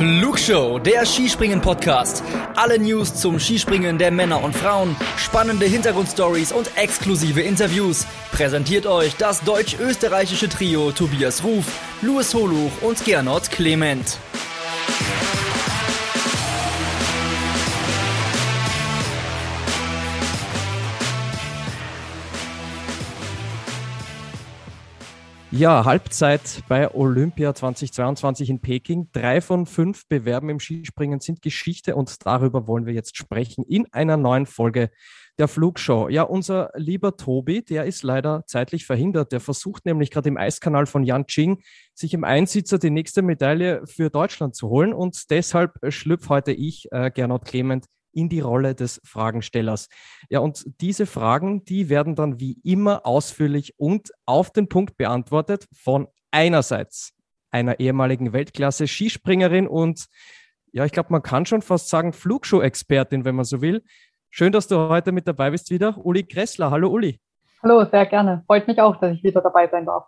Flugshow, der Skispringen-Podcast. Alle News zum Skispringen der Männer und Frauen, spannende Hintergrundstories und exklusive Interviews. Präsentiert euch das deutsch-österreichische Trio Tobias Ruf, Louis Holuch und Gernot Clement. Ja, Halbzeit bei Olympia 2022 in Peking. Drei von fünf Bewerben im Skispringen sind Geschichte und darüber wollen wir jetzt sprechen in einer neuen Folge der Flugshow. Ja, unser lieber Tobi, der ist leider zeitlich verhindert. Der versucht nämlich gerade im Eiskanal von Yanqing sich im Einsitzer die nächste Medaille für Deutschland zu holen und deshalb schlüpfe heute ich, äh, Gernot Clement, in die Rolle des Fragenstellers. Ja, und diese Fragen, die werden dann wie immer ausführlich und auf den Punkt beantwortet von einerseits einer ehemaligen Weltklasse-Skispringerin und ja, ich glaube, man kann schon fast sagen Flugshow-Expertin, wenn man so will. Schön, dass du heute mit dabei bist wieder. Uli Kressler. Hallo Uli. Hallo, sehr gerne. Freut mich auch, dass ich wieder dabei sein darf.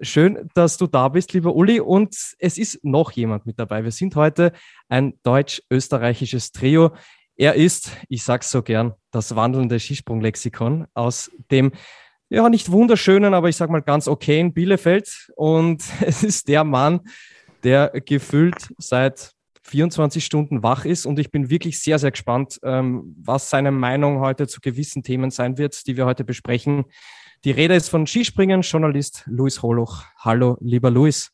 Schön, dass du da bist, lieber Uli. Und es ist noch jemand mit dabei. Wir sind heute ein deutsch-österreichisches Trio. Er ist, ich sag's so gern, das wandelnde Skisprunglexikon aus dem ja nicht wunderschönen, aber ich sag mal ganz okay in Bielefeld. Und es ist der Mann, der gefühlt seit 24 Stunden wach ist. Und ich bin wirklich sehr, sehr gespannt, ähm, was seine Meinung heute zu gewissen Themen sein wird, die wir heute besprechen. Die Rede ist von Skispringen, Journalist Luis Holoch. Hallo, lieber Luis.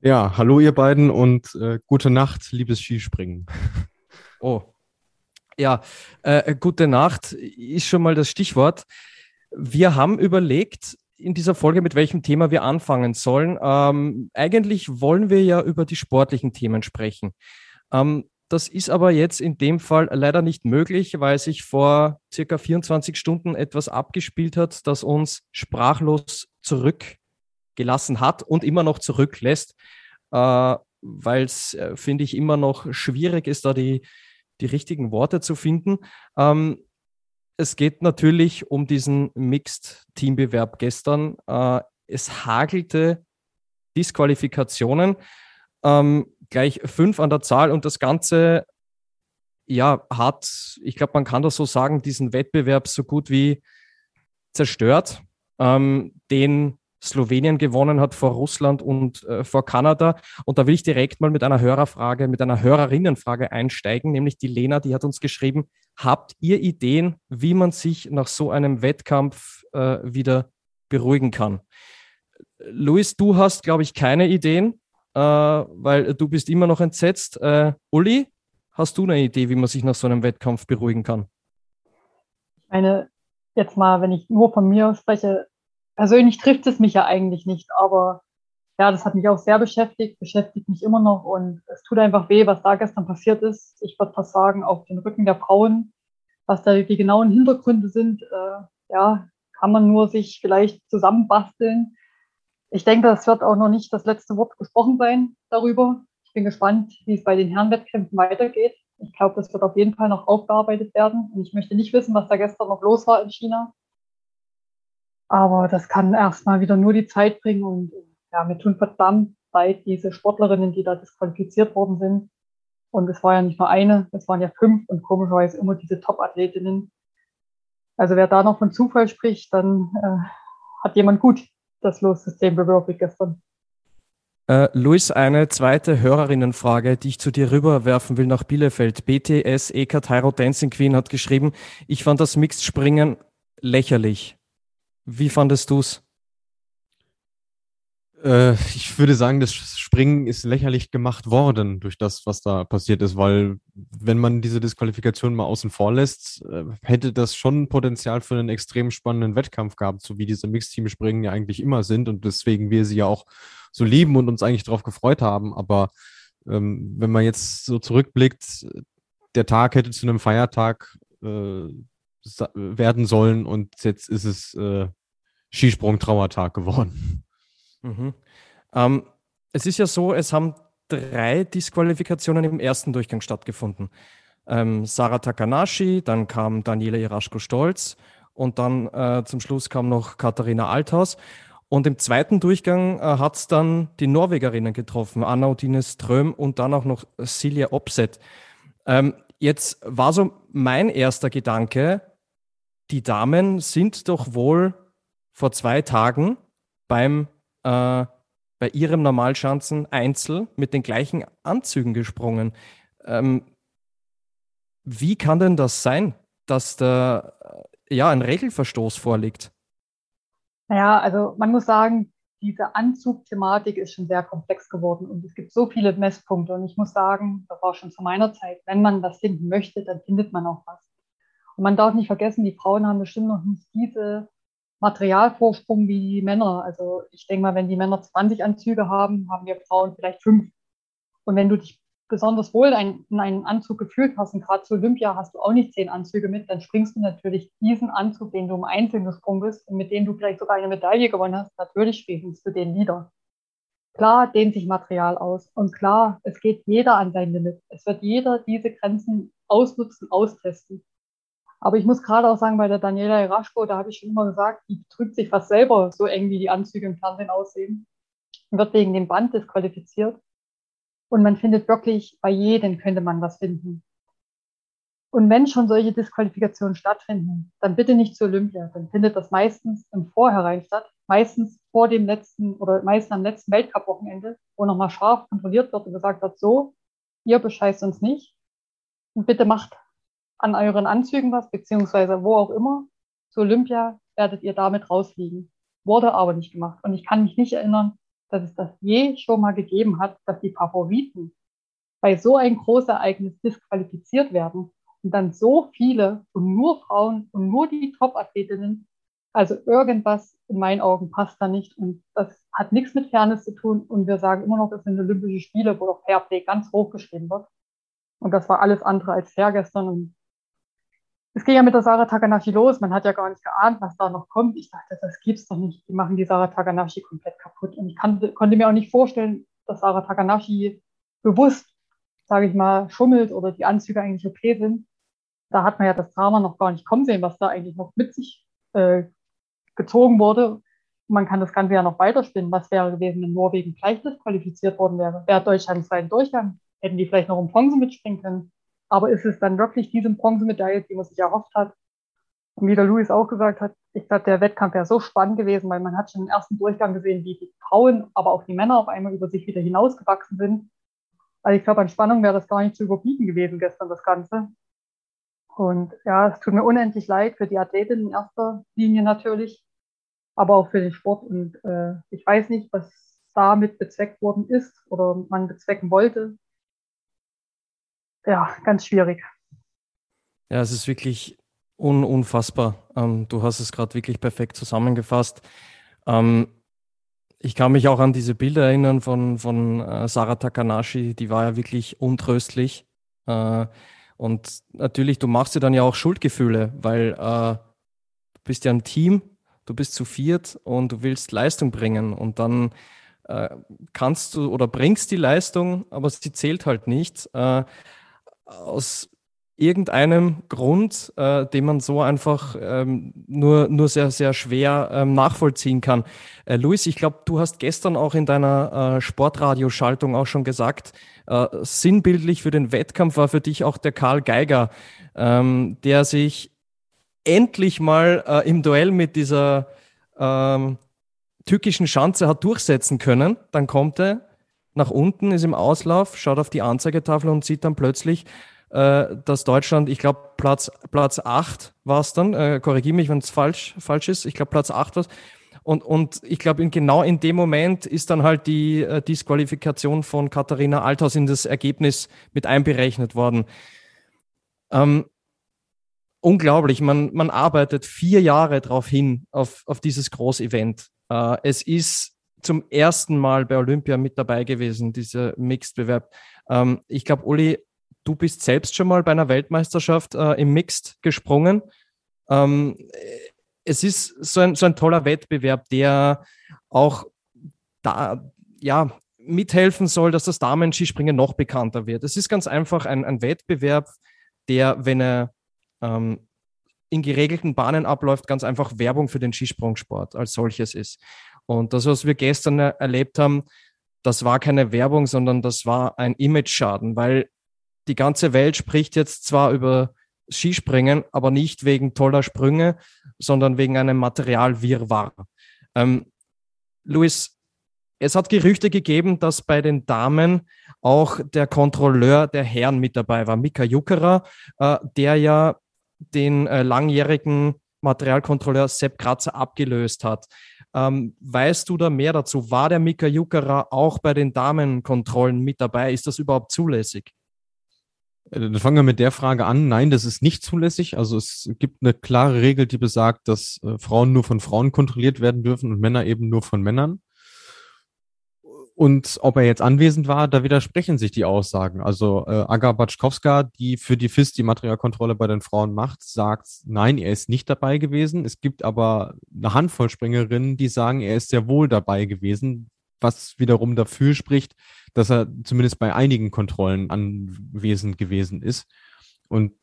Ja, hallo ihr beiden und äh, gute Nacht, liebes Skispringen. Oh, ja, äh, gute Nacht ist schon mal das Stichwort. Wir haben überlegt, in dieser Folge, mit welchem Thema wir anfangen sollen. Ähm, eigentlich wollen wir ja über die sportlichen Themen sprechen. Ähm, das ist aber jetzt in dem Fall leider nicht möglich, weil sich vor circa 24 Stunden etwas abgespielt hat, das uns sprachlos zurückgelassen hat und immer noch zurücklässt, äh, weil es, äh, finde ich, immer noch schwierig ist, da die, die richtigen Worte zu finden. Ähm, es geht natürlich um diesen Mixed-Teambewerb gestern. Äh, es hagelte Disqualifikationen, ähm, gleich fünf an der Zahl und das Ganze ja, hat, ich glaube, man kann das so sagen, diesen Wettbewerb so gut wie zerstört, ähm, den Slowenien gewonnen hat vor Russland und äh, vor Kanada. Und da will ich direkt mal mit einer Hörerfrage, mit einer Hörerinnenfrage einsteigen, nämlich die Lena, die hat uns geschrieben, habt ihr Ideen, wie man sich nach so einem Wettkampf äh, wieder beruhigen kann? Luis, du hast, glaube ich, keine Ideen, äh, weil du bist immer noch entsetzt. Äh, Uli, hast du eine Idee, wie man sich nach so einem Wettkampf beruhigen kann? Ich meine, jetzt mal, wenn ich nur von mir spreche, persönlich trifft es mich ja eigentlich nicht, aber ja, das hat mich auch sehr beschäftigt, beschäftigt mich immer noch und es tut einfach weh, was da gestern passiert ist. Ich würde fast sagen, auf den Rücken der Frauen, was da die genauen Hintergründe sind, äh, ja, kann man nur sich vielleicht zusammenbasteln. Ich denke, es wird auch noch nicht das letzte Wort gesprochen sein darüber. Ich bin gespannt, wie es bei den Herrenwettkämpfen weitergeht. Ich glaube, das wird auf jeden Fall noch aufgearbeitet werden. Und ich möchte nicht wissen, was da gestern noch los war in China. Aber das kann erstmal wieder nur die Zeit bringen und ja, mir tun verdammt leid diese Sportlerinnen, die da disqualifiziert worden sind. Und es war ja nicht nur eine, es waren ja fünf und komischerweise immer diese Top-Athletinnen. Also wer da noch von Zufall spricht, dann äh, hat jemand gut das Lossystem bewirkt gestern. Äh, Luis, eine zweite Hörerinnenfrage, die ich zu dir rüberwerfen will nach Bielefeld. BTS Eka Tyro Dancing Queen hat geschrieben, ich fand das Mixed-Springen lächerlich. Wie fandest du es? Äh, ich würde sagen, das Springen ist lächerlich gemacht worden durch das, was da passiert ist, weil wenn man diese Disqualifikation mal außen vor lässt, äh, hätte das schon Potenzial für einen extrem spannenden Wettkampf gehabt, so wie diese Mixteam-Springen ja eigentlich immer sind und deswegen wir sie ja auch so lieben und uns eigentlich darauf gefreut haben. Aber ähm, wenn man jetzt so zurückblickt, der Tag hätte zu einem Feiertag äh, werden sollen und jetzt ist es äh, Skisprung-Trauertag geworden. Mhm. Ähm, es ist ja so, es haben drei Disqualifikationen im ersten Durchgang stattgefunden. Ähm, Sarah Takanashi, dann kam Daniela Iraschko-Stolz und dann äh, zum Schluss kam noch Katharina Althaus. Und im zweiten Durchgang äh, hat es dann die Norwegerinnen getroffen, Anna Odine Ström und dann auch noch Silja Opset. Ähm, jetzt war so mein erster Gedanke, die Damen sind doch wohl vor zwei Tagen beim, äh, bei ihrem Normalschanzen Einzel mit den gleichen Anzügen gesprungen. Ähm, wie kann denn das sein, dass da äh, ja ein Regelverstoß vorliegt? Naja, also man muss sagen, diese Anzugthematik ist schon sehr komplex geworden und es gibt so viele Messpunkte. Und ich muss sagen, das war schon zu meiner Zeit, wenn man was finden möchte, dann findet man auch was. Und man darf nicht vergessen, die Frauen haben bestimmt noch nicht diese Materialvorsprung wie die Männer. Also ich denke mal, wenn die Männer 20 Anzüge haben, haben wir Frauen vielleicht fünf. Und wenn du dich besonders wohl in einen Anzug gefühlt hast und gerade zu Olympia hast du auch nicht zehn Anzüge mit, dann springst du natürlich diesen Anzug, den du im Einzelnen gesprungen bist und mit dem du vielleicht sogar eine Medaille gewonnen hast, natürlich springst du den wieder. Klar dehnt sich Material aus und klar, es geht jeder an sein Limit. Es wird jeder diese Grenzen ausnutzen, austesten. Aber ich muss gerade auch sagen, bei der Daniela Iraschko, da habe ich schon immer gesagt, die drückt sich fast selber so eng, wie die Anzüge im Fernsehen aussehen. Wird wegen dem Band disqualifiziert. Und man findet wirklich, bei jedem könnte man was finden. Und wenn schon solche Disqualifikationen stattfinden, dann bitte nicht zur Olympia. Dann findet das meistens im Vorhinein statt, meistens vor dem letzten oder meistens am letzten Weltcup-Wochenende, wo nochmal scharf kontrolliert wird und gesagt wird, so, ihr bescheißt uns nicht und bitte macht an euren Anzügen was, beziehungsweise wo auch immer. Zur Olympia werdet ihr damit rausfliegen. Wurde aber nicht gemacht. Und ich kann mich nicht erinnern, dass es das je schon mal gegeben hat, dass die Favoriten bei so ein Großereignis disqualifiziert werden und dann so viele und nur Frauen und nur die Top-Athletinnen. Also irgendwas in meinen Augen passt da nicht und das hat nichts mit Fairness zu tun und wir sagen immer noch, das sind Olympische Spiele, wo doch Fairplay ganz hoch geschrieben wird. Und das war alles andere als fair gestern und es ging ja mit der Sarah Takanashi los. Man hat ja gar nicht geahnt, was da noch kommt. Ich dachte, das gibt's doch nicht. Die machen die Sarah Takanashi komplett kaputt. Und ich kann, konnte mir auch nicht vorstellen, dass Sarah Takanashi bewusst, sage ich mal, schummelt oder die Anzüge eigentlich okay sind. Da hat man ja das Drama noch gar nicht kommen sehen, was da eigentlich noch mit sich äh, gezogen wurde. Man kann das Ganze ja noch weiterspinnen. Was wäre gewesen, wenn Norwegen gleich disqualifiziert worden wäre? Wäre Deutschland zweiten Durchgang? Hätten die vielleicht noch um Bronze mitspringen können? Aber ist es dann wirklich diese Bronzemedaille, die man sich erhofft hat? Und wie der Luis auch gesagt hat, ich glaube, der Wettkampf wäre so spannend gewesen, weil man hat schon im ersten Durchgang gesehen, wie die Frauen, aber auch die Männer auf einmal über sich wieder hinausgewachsen sind. Also ich glaube, an Spannung wäre das gar nicht zu überbieten gewesen gestern, das Ganze. Und ja, es tut mir unendlich leid für die Athletinnen in erster Linie natürlich, aber auch für den Sport. Und äh, ich weiß nicht, was damit bezweckt worden ist oder man bezwecken wollte ja, ganz schwierig. Ja, es ist wirklich un unfassbar. Ähm, du hast es gerade wirklich perfekt zusammengefasst. Ähm, ich kann mich auch an diese Bilder erinnern von, von äh, Sarah Takanashi, die war ja wirklich untröstlich. Äh, und natürlich, du machst dir dann ja auch Schuldgefühle, weil äh, du bist ja ein Team, du bist zu viert und du willst Leistung bringen. Und dann äh, kannst du oder bringst die Leistung, aber sie zählt halt nicht. Aus irgendeinem Grund, äh, den man so einfach ähm, nur, nur sehr, sehr schwer ähm, nachvollziehen kann. Äh, Luis, ich glaube, du hast gestern auch in deiner äh, Sportradioschaltung auch schon gesagt, äh, sinnbildlich für den Wettkampf war für dich auch der Karl Geiger, ähm, der sich endlich mal äh, im Duell mit dieser ähm, tückischen Schanze hat durchsetzen können. Dann kommt er nach unten, ist im Auslauf, schaut auf die Anzeigetafel und sieht dann plötzlich, äh, dass Deutschland, ich glaube, Platz, Platz 8 war es dann, äh, korrigiere mich, wenn es falsch, falsch ist, ich glaube, Platz 8 war und, und ich glaube, genau in dem Moment ist dann halt die äh, Disqualifikation von Katharina Althaus in das Ergebnis mit einberechnet worden. Ähm, unglaublich, man, man arbeitet vier Jahre darauf hin, auf, auf dieses Großevent. Äh, es ist zum ersten Mal bei Olympia mit dabei gewesen, dieser Mixed-Bewerb. Ähm, ich glaube, Uli, du bist selbst schon mal bei einer Weltmeisterschaft äh, im Mixed gesprungen. Ähm, es ist so ein, so ein toller Wettbewerb, der auch da, ja, mithelfen soll, dass das Damen-Skispringen noch bekannter wird. Es ist ganz einfach ein, ein Wettbewerb, der, wenn er ähm, in geregelten Bahnen abläuft, ganz einfach Werbung für den Skisprungsport als solches ist. Und das, was wir gestern erlebt haben, das war keine Werbung, sondern das war ein Image-Schaden, weil die ganze Welt spricht jetzt zwar über Skispringen, aber nicht wegen toller Sprünge, sondern wegen einem Materialwirrwarr. Ähm, Luis, es hat Gerüchte gegeben, dass bei den Damen auch der Kontrolleur der Herren mit dabei war, Mika Juckera, äh, der ja den äh, langjährigen Materialkontrolleur Sepp Kratzer abgelöst hat. Ähm, weißt du da mehr dazu? War der Mika Juckera auch bei den Damenkontrollen mit dabei? Ist das überhaupt zulässig? Äh, dann fangen wir mit der Frage an. Nein, das ist nicht zulässig. Also es gibt eine klare Regel, die besagt, dass äh, Frauen nur von Frauen kontrolliert werden dürfen und Männer eben nur von Männern. Und ob er jetzt anwesend war, da widersprechen sich die Aussagen. Also äh, Aga Batschkowska, die für die FIS die Materialkontrolle bei den Frauen macht, sagt, nein, er ist nicht dabei gewesen. Es gibt aber eine Handvoll Springerinnen, die sagen, er ist sehr wohl dabei gewesen, was wiederum dafür spricht, dass er zumindest bei einigen Kontrollen anwesend gewesen ist. Und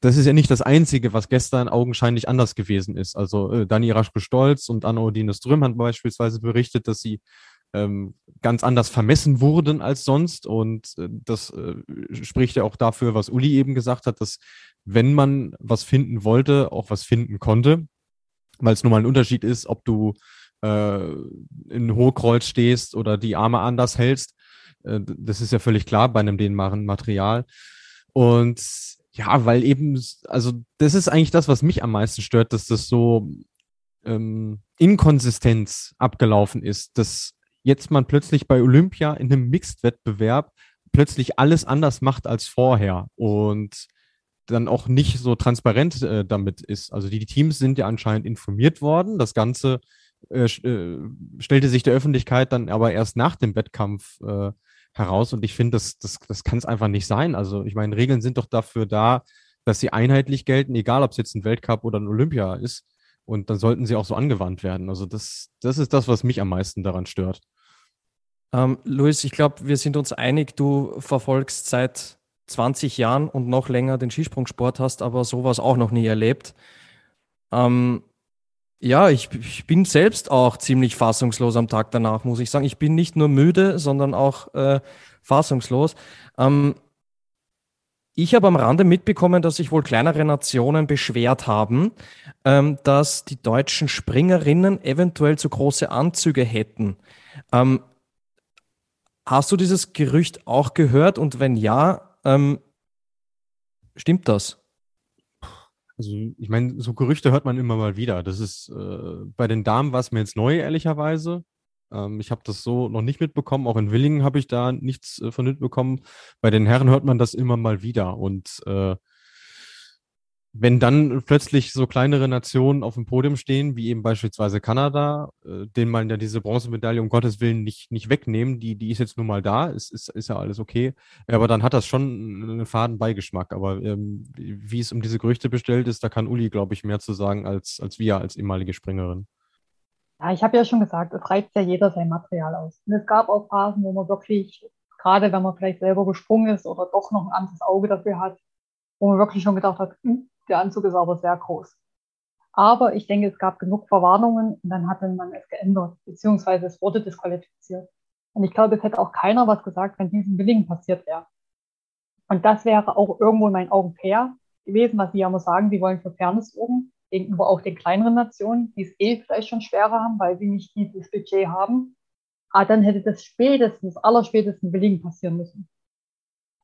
das ist ja nicht das Einzige, was gestern augenscheinlich anders gewesen ist. Also äh, Dani Raschke-Stolz und Anna Odine Ström haben beispielsweise berichtet, dass sie ähm, ganz anders vermessen wurden als sonst. Und äh, das äh, spricht ja auch dafür, was Uli eben gesagt hat, dass wenn man was finden wollte, auch was finden konnte. Weil es nun mal ein Unterschied ist, ob du äh, in Hochkreuz stehst oder die Arme anders hältst. Äh, das ist ja völlig klar bei einem dehnbaren Material. Und ja, weil eben, also das ist eigentlich das, was mich am meisten stört, dass das so ähm, Inkonsistenz abgelaufen ist, dass jetzt man plötzlich bei Olympia in einem Mixed-Wettbewerb plötzlich alles anders macht als vorher und dann auch nicht so transparent äh, damit ist. Also die, die, Teams sind ja anscheinend informiert worden. Das Ganze äh, äh, stellte sich der Öffentlichkeit dann aber erst nach dem Wettkampf äh, heraus. Und ich finde, das, das, das kann es einfach nicht sein. Also ich meine, Regeln sind doch dafür da, dass sie einheitlich gelten, egal ob es jetzt ein Weltcup oder ein Olympia ist. Und dann sollten sie auch so angewandt werden. Also das, das ist das, was mich am meisten daran stört. Ähm, Luis, ich glaube, wir sind uns einig, du verfolgst seit 20 Jahren und noch länger den Skisprungsport, hast aber sowas auch noch nie erlebt. Ähm, ja, ich, ich, bin selbst auch ziemlich fassungslos am Tag danach, muss ich sagen. Ich bin nicht nur müde, sondern auch äh, fassungslos. Ähm, ich habe am Rande mitbekommen, dass sich wohl kleinere Nationen beschwert haben, ähm, dass die deutschen Springerinnen eventuell zu große Anzüge hätten. Ähm, Hast du dieses Gerücht auch gehört? Und wenn ja, ähm, stimmt das? Also ich meine, so Gerüchte hört man immer mal wieder. Das ist äh, bei den Damen war es mir jetzt neu, ehrlicherweise. Ähm, ich habe das so noch nicht mitbekommen. Auch in Willingen habe ich da nichts äh, von mitbekommen. Bei den Herren hört man das immer mal wieder. Und äh, wenn dann plötzlich so kleinere Nationen auf dem Podium stehen, wie eben beispielsweise Kanada, äh, denen man ja diese Bronzemedaille um Gottes Willen nicht, nicht wegnehmen, die, die ist jetzt nun mal da, ist, ist, ist ja alles okay. Aber dann hat das schon einen faden Beigeschmack. Aber ähm, wie es um diese Gerüchte bestellt ist, da kann Uli, glaube ich, mehr zu sagen als, als wir als ehemalige Springerin. Ja, ich habe ja schon gesagt, es reizt ja jeder sein Material aus. Und es gab auch Phasen, wo man wirklich, gerade wenn man vielleicht selber gesprungen ist oder doch noch ein anderes Auge dafür hat, wo man wirklich schon gedacht hat, hm, der Anzug ist aber sehr groß. Aber ich denke, es gab genug Verwarnungen und dann hatte man es geändert, beziehungsweise es wurde disqualifiziert. Und ich glaube, es hätte auch keiner was gesagt, wenn diesem Billigen passiert wäre. Und das wäre auch irgendwo in meinen Augen fair gewesen, was Sie ja immer sagen, Sie wollen für Fairness oben, gegenüber auch den kleineren Nationen, die es eh vielleicht schon schwerer haben, weil sie nicht dieses Budget haben. Aber dann hätte das spätestens, allerspätestens Billigen passieren müssen.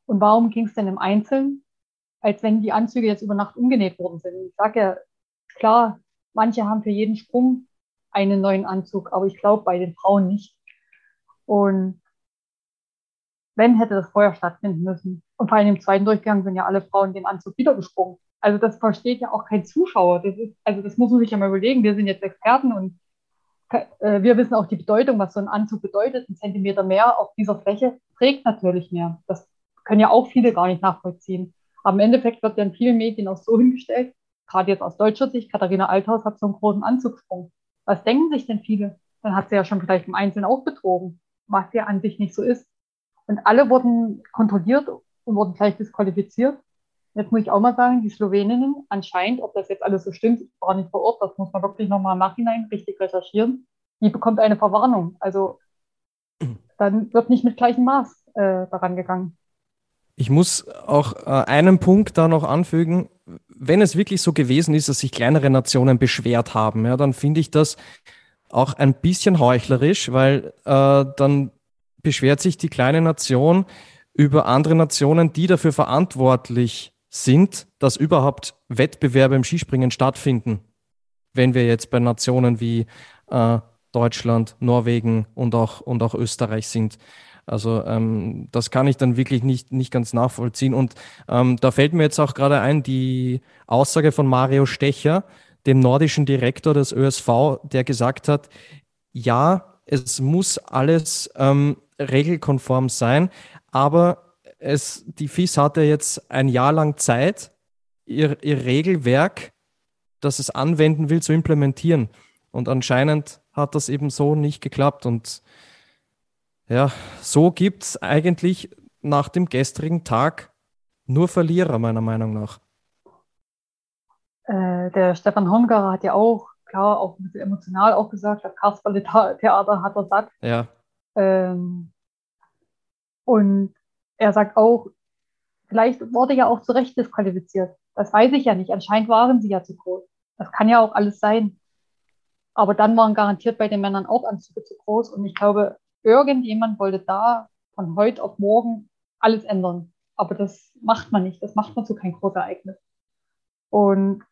Und warum ging es denn im Einzelnen? als wenn die Anzüge jetzt über Nacht umgenäht worden sind. Ich sage ja, klar, manche haben für jeden Sprung einen neuen Anzug, aber ich glaube bei den Frauen nicht. Und wenn, hätte das vorher stattfinden müssen. Und vor allem im zweiten Durchgang sind ja alle Frauen den Anzug wieder gesprungen. Also das versteht ja auch kein Zuschauer. Das ist, also das muss man sich ja mal überlegen. Wir sind jetzt Experten und äh, wir wissen auch die Bedeutung, was so ein Anzug bedeutet. Ein Zentimeter mehr auf dieser Fläche trägt natürlich mehr. Das können ja auch viele gar nicht nachvollziehen. Aber im Endeffekt wird ja in vielen Medien auch so hingestellt, gerade jetzt aus deutscher Sicht, Katharina Althaus hat so einen großen Anzugssprung. Was denken sich denn viele? Dann hat sie ja schon vielleicht im Einzelnen auch betrogen, was ja an sich nicht so ist. Und alle wurden kontrolliert und wurden gleich disqualifiziert. Jetzt muss ich auch mal sagen, die Sloweninnen anscheinend, ob das jetzt alles so stimmt, ich war nicht vor Ort, das muss man wirklich nochmal im Nachhinein richtig recherchieren. die bekommt eine Verwarnung. Also dann wird nicht mit gleichem Maß äh, daran gegangen. Ich muss auch äh, einen Punkt da noch anfügen. Wenn es wirklich so gewesen ist, dass sich kleinere Nationen beschwert haben, ja, dann finde ich das auch ein bisschen heuchlerisch, weil äh, dann beschwert sich die kleine Nation über andere Nationen, die dafür verantwortlich sind, dass überhaupt Wettbewerbe im Skispringen stattfinden. Wenn wir jetzt bei Nationen wie äh, Deutschland, Norwegen und auch, und auch Österreich sind. Also ähm, das kann ich dann wirklich nicht, nicht ganz nachvollziehen. Und ähm, da fällt mir jetzt auch gerade ein, die Aussage von Mario Stecher, dem nordischen Direktor des ÖSV, der gesagt hat, ja, es muss alles ähm, regelkonform sein, aber es, die FIS hatte jetzt ein Jahr lang Zeit, ihr, ihr Regelwerk, das es anwenden will, zu implementieren. Und anscheinend hat das eben so nicht geklappt. Und ja, so gibt es eigentlich nach dem gestrigen Tag nur Verlierer, meiner Meinung nach. Äh, der Stefan Hongarer hat ja auch, klar, auch ein bisschen emotional auch gesagt, das Kasperle-Theater hat er satt. Ja. Ähm, und er sagt auch, vielleicht wurde ja auch zu Recht disqualifiziert. Das weiß ich ja nicht. Anscheinend waren sie ja zu groß. Das kann ja auch alles sein. Aber dann waren garantiert bei den Männern auch Anzüge zu groß. Und ich glaube, irgendjemand wollte da von heute auf morgen alles ändern. Aber das macht man nicht. Das macht man zu kein Großereignis. Und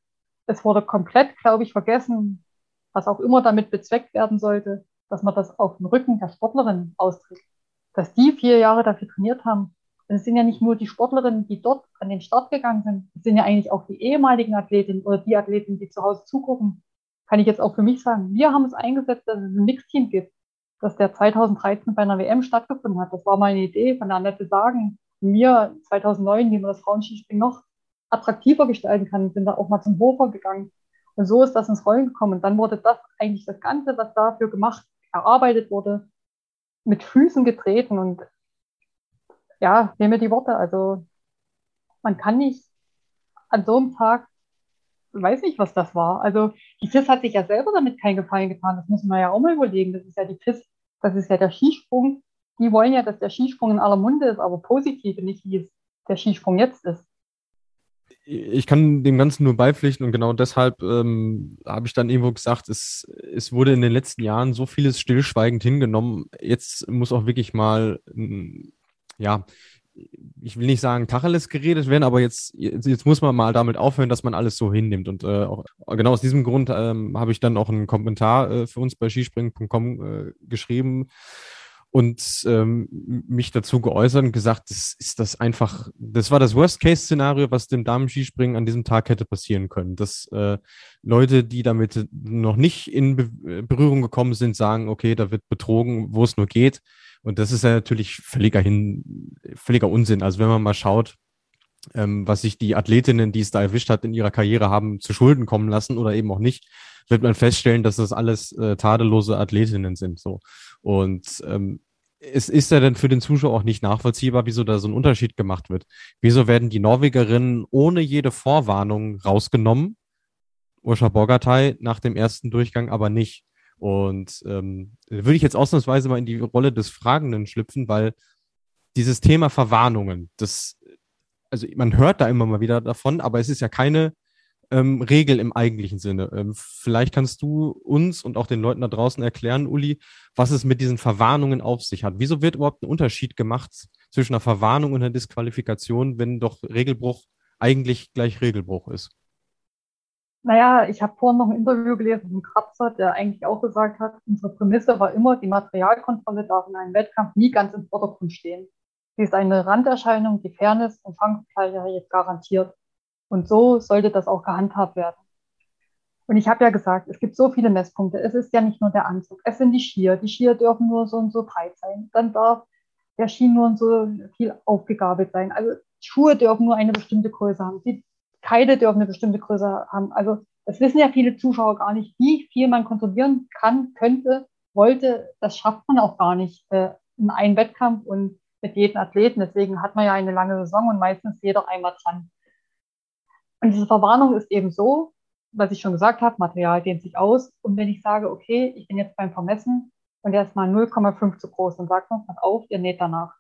es wurde komplett, glaube ich, vergessen, was auch immer damit bezweckt werden sollte, dass man das auf dem Rücken der Sportlerin austrägt. Dass die vier Jahre dafür trainiert haben. Es sind ja nicht nur die Sportlerinnen, die dort an den Start gegangen sind. Es sind ja eigentlich auch die ehemaligen Athletinnen oder die Athleten, die zu Hause zugucken. Kann ich jetzt auch für mich sagen. Wir haben es eingesetzt, dass es ein Mixteam gibt dass der 2013 bei einer WM stattgefunden hat. Das war meine Idee von der Annette Sagen. Mir 2009, wie man das Frauenskispringen noch attraktiver gestalten kann, sind da auch mal zum Hofer gegangen. Und so ist das ins Rollen gekommen. Und dann wurde das eigentlich das Ganze, was dafür gemacht, erarbeitet wurde, mit Füßen getreten. Und ja, nehme die Worte. Also man kann nicht an so einem Tag weiß nicht, was das war. Also die FIS hat sich ja selber damit keinen Gefallen getan. Das muss man ja auch mal überlegen. Das ist ja die FIS, das ist ja der Skisprung. Die wollen ja, dass der Skisprung in aller Munde ist, aber positiv und nicht, wie es der Skisprung jetzt ist. Ich kann dem Ganzen nur beipflichten und genau deshalb ähm, habe ich dann irgendwo gesagt, es, es wurde in den letzten Jahren so vieles stillschweigend hingenommen. Jetzt muss auch wirklich mal, ja, ich will nicht sagen Tacheles geredet werden, aber jetzt, jetzt, jetzt, muss man mal damit aufhören, dass man alles so hinnimmt. Und äh, auch, genau aus diesem Grund ähm, habe ich dann auch einen Kommentar äh, für uns bei skispringen.com äh, geschrieben und ähm, mich dazu geäußert und gesagt, das ist das einfach, das war das Worst-Case-Szenario, was dem Damen-Skispringen an diesem Tag hätte passieren können. Dass äh, Leute, die damit noch nicht in Be Berührung gekommen sind, sagen, okay, da wird betrogen, wo es nur geht und das ist ja natürlich völliger, Hin, völliger Unsinn. Also wenn man mal schaut, ähm, was sich die Athletinnen, die es da erwischt hat, in ihrer Karriere haben zu Schulden kommen lassen oder eben auch nicht, wird man feststellen, dass das alles äh, tadellose Athletinnen sind. So. Und ähm, es ist ja dann für den Zuschauer auch nicht nachvollziehbar, wieso da so ein Unterschied gemacht wird. Wieso werden die Norwegerinnen ohne jede Vorwarnung rausgenommen? Urscha Bogatay nach dem ersten Durchgang aber nicht. Und ähm, würde ich jetzt ausnahmsweise mal in die Rolle des Fragenden schlüpfen, weil dieses Thema Verwarnungen, das, also man hört da immer mal wieder davon, aber es ist ja keine ähm, Regel im eigentlichen Sinne. Ähm, vielleicht kannst du uns und auch den Leuten da draußen erklären, Uli, was es mit diesen Verwarnungen auf sich hat. Wieso wird überhaupt ein Unterschied gemacht zwischen einer Verwarnung und einer Disqualifikation, wenn doch Regelbruch eigentlich gleich Regelbruch ist? Naja, ich habe vorhin noch ein Interview gelesen von Kratzer, der eigentlich auch gesagt hat, unsere Prämisse war immer, die Materialkontrolle darf in einem Wettkampf nie ganz im Vordergrund stehen. Sie ist eine Randerscheinung, die Fairness und Chancengleichheit garantiert. Und so sollte das auch gehandhabt werden. Und ich habe ja gesagt, es gibt so viele Messpunkte. Es ist ja nicht nur der Anzug, es sind die Skier. Die Skier dürfen nur so und so breit sein. Dann darf der Ski nur und so viel aufgegabelt sein. Also Schuhe dürfen nur eine bestimmte Größe haben. Die Teile dürfen eine bestimmte Größe haben. Also das wissen ja viele Zuschauer gar nicht, wie viel man kontrollieren kann, könnte, wollte. Das schafft man auch gar nicht äh, in einem Wettkampf und mit jedem Athleten. Deswegen hat man ja eine lange Saison und meistens jeder einmal dran. Und diese Verwarnung ist eben so, was ich schon gesagt habe, Material dehnt sich aus. Und wenn ich sage, okay, ich bin jetzt beim Vermessen und der ist mal 0,5 zu groß, dann sagt man, pass auf, ihr näht danach.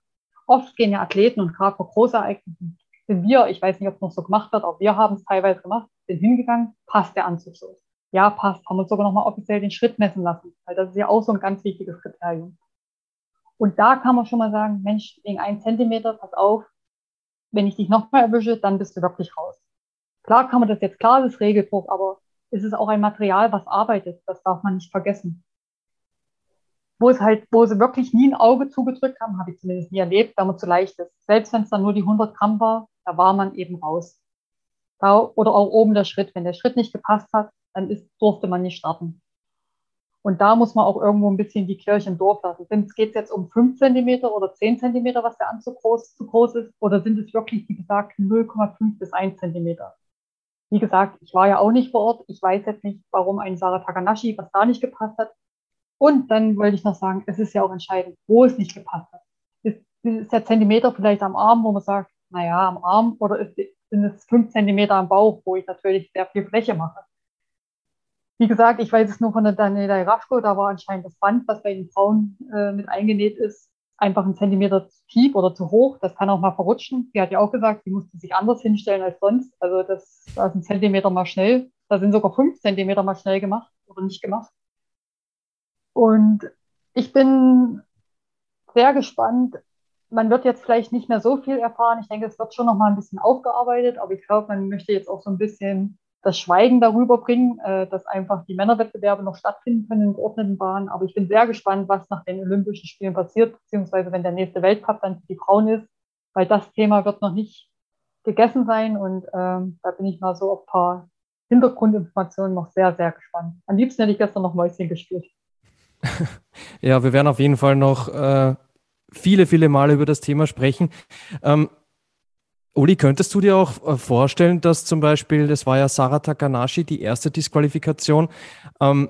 Oft gehen ja Athleten und gerade vor Großereignissen sind wir, ich weiß nicht, ob es noch so gemacht wird, aber wir haben es teilweise gemacht, sind hingegangen, passt der Anzug so. Ja, passt, haben uns sogar nochmal offiziell den Schritt messen lassen, weil das ist ja auch so ein ganz wichtiges Kriterium. Und da kann man schon mal sagen, Mensch, wegen ein Zentimeter, pass auf, wenn ich dich nochmal erwische, dann bist du wirklich raus. Klar kann man das jetzt, klar, das ist Regelbruch, aber es ist auch ein Material, was arbeitet. Das darf man nicht vergessen. Wo es halt, wo sie wirklich nie ein Auge zugedrückt haben, habe ich zumindest nie erlebt, weil man zu leicht ist. Selbst wenn es dann nur die 100 Gramm war, da war man eben raus. Da, oder auch oben der Schritt. Wenn der Schritt nicht gepasst hat, dann ist, durfte man nicht starten. Und da muss man auch irgendwo ein bisschen die Kirche im Dorf lassen. Geht es jetzt um 5 cm oder 10 cm, was der Anzug groß, zu groß ist, oder sind es wirklich, wie gesagt, 0,5 bis 1 cm? Wie gesagt, ich war ja auch nicht vor Ort. Ich weiß jetzt nicht, warum ein Sarah Takanashi, was da nicht gepasst hat. Und dann wollte ich noch sagen, es ist ja auch entscheidend, wo es nicht gepasst hat. Ist, ist der Zentimeter vielleicht am Arm, wo man sagt, naja, am Arm, oder ist, sind es fünf Zentimeter am Bauch, wo ich natürlich sehr viel Fläche mache. Wie gesagt, ich weiß es nur von der Daniela Raschko, da war anscheinend das Band, was bei den Frauen äh, mit eingenäht ist, einfach einen Zentimeter zu tief oder zu hoch. Das kann auch mal verrutschen. Sie hat ja auch gesagt, sie musste sich anders hinstellen als sonst. Also das, da ist ein Zentimeter mal schnell. Da sind sogar fünf Zentimeter mal schnell gemacht oder nicht gemacht. Und ich bin sehr gespannt. Man wird jetzt vielleicht nicht mehr so viel erfahren. Ich denke, es wird schon noch mal ein bisschen aufgearbeitet, aber ich glaube, man möchte jetzt auch so ein bisschen das Schweigen darüber bringen, äh, dass einfach die Männerwettbewerbe noch stattfinden können in geordneten Bahnen. Aber ich bin sehr gespannt, was nach den Olympischen Spielen passiert, beziehungsweise wenn der nächste Weltcup dann für die Frauen ist, weil das Thema wird noch nicht gegessen sein und ähm, da bin ich mal so auf ein paar Hintergrundinformationen noch sehr, sehr gespannt. Am liebsten hätte ich gestern noch Mäuschen gespielt. ja, wir werden auf jeden Fall noch äh, viele, viele Male über das Thema sprechen. Ähm, Uli, könntest du dir auch äh, vorstellen, dass zum Beispiel, das war ja Sarah Takanashi, die erste Disqualifikation, ähm,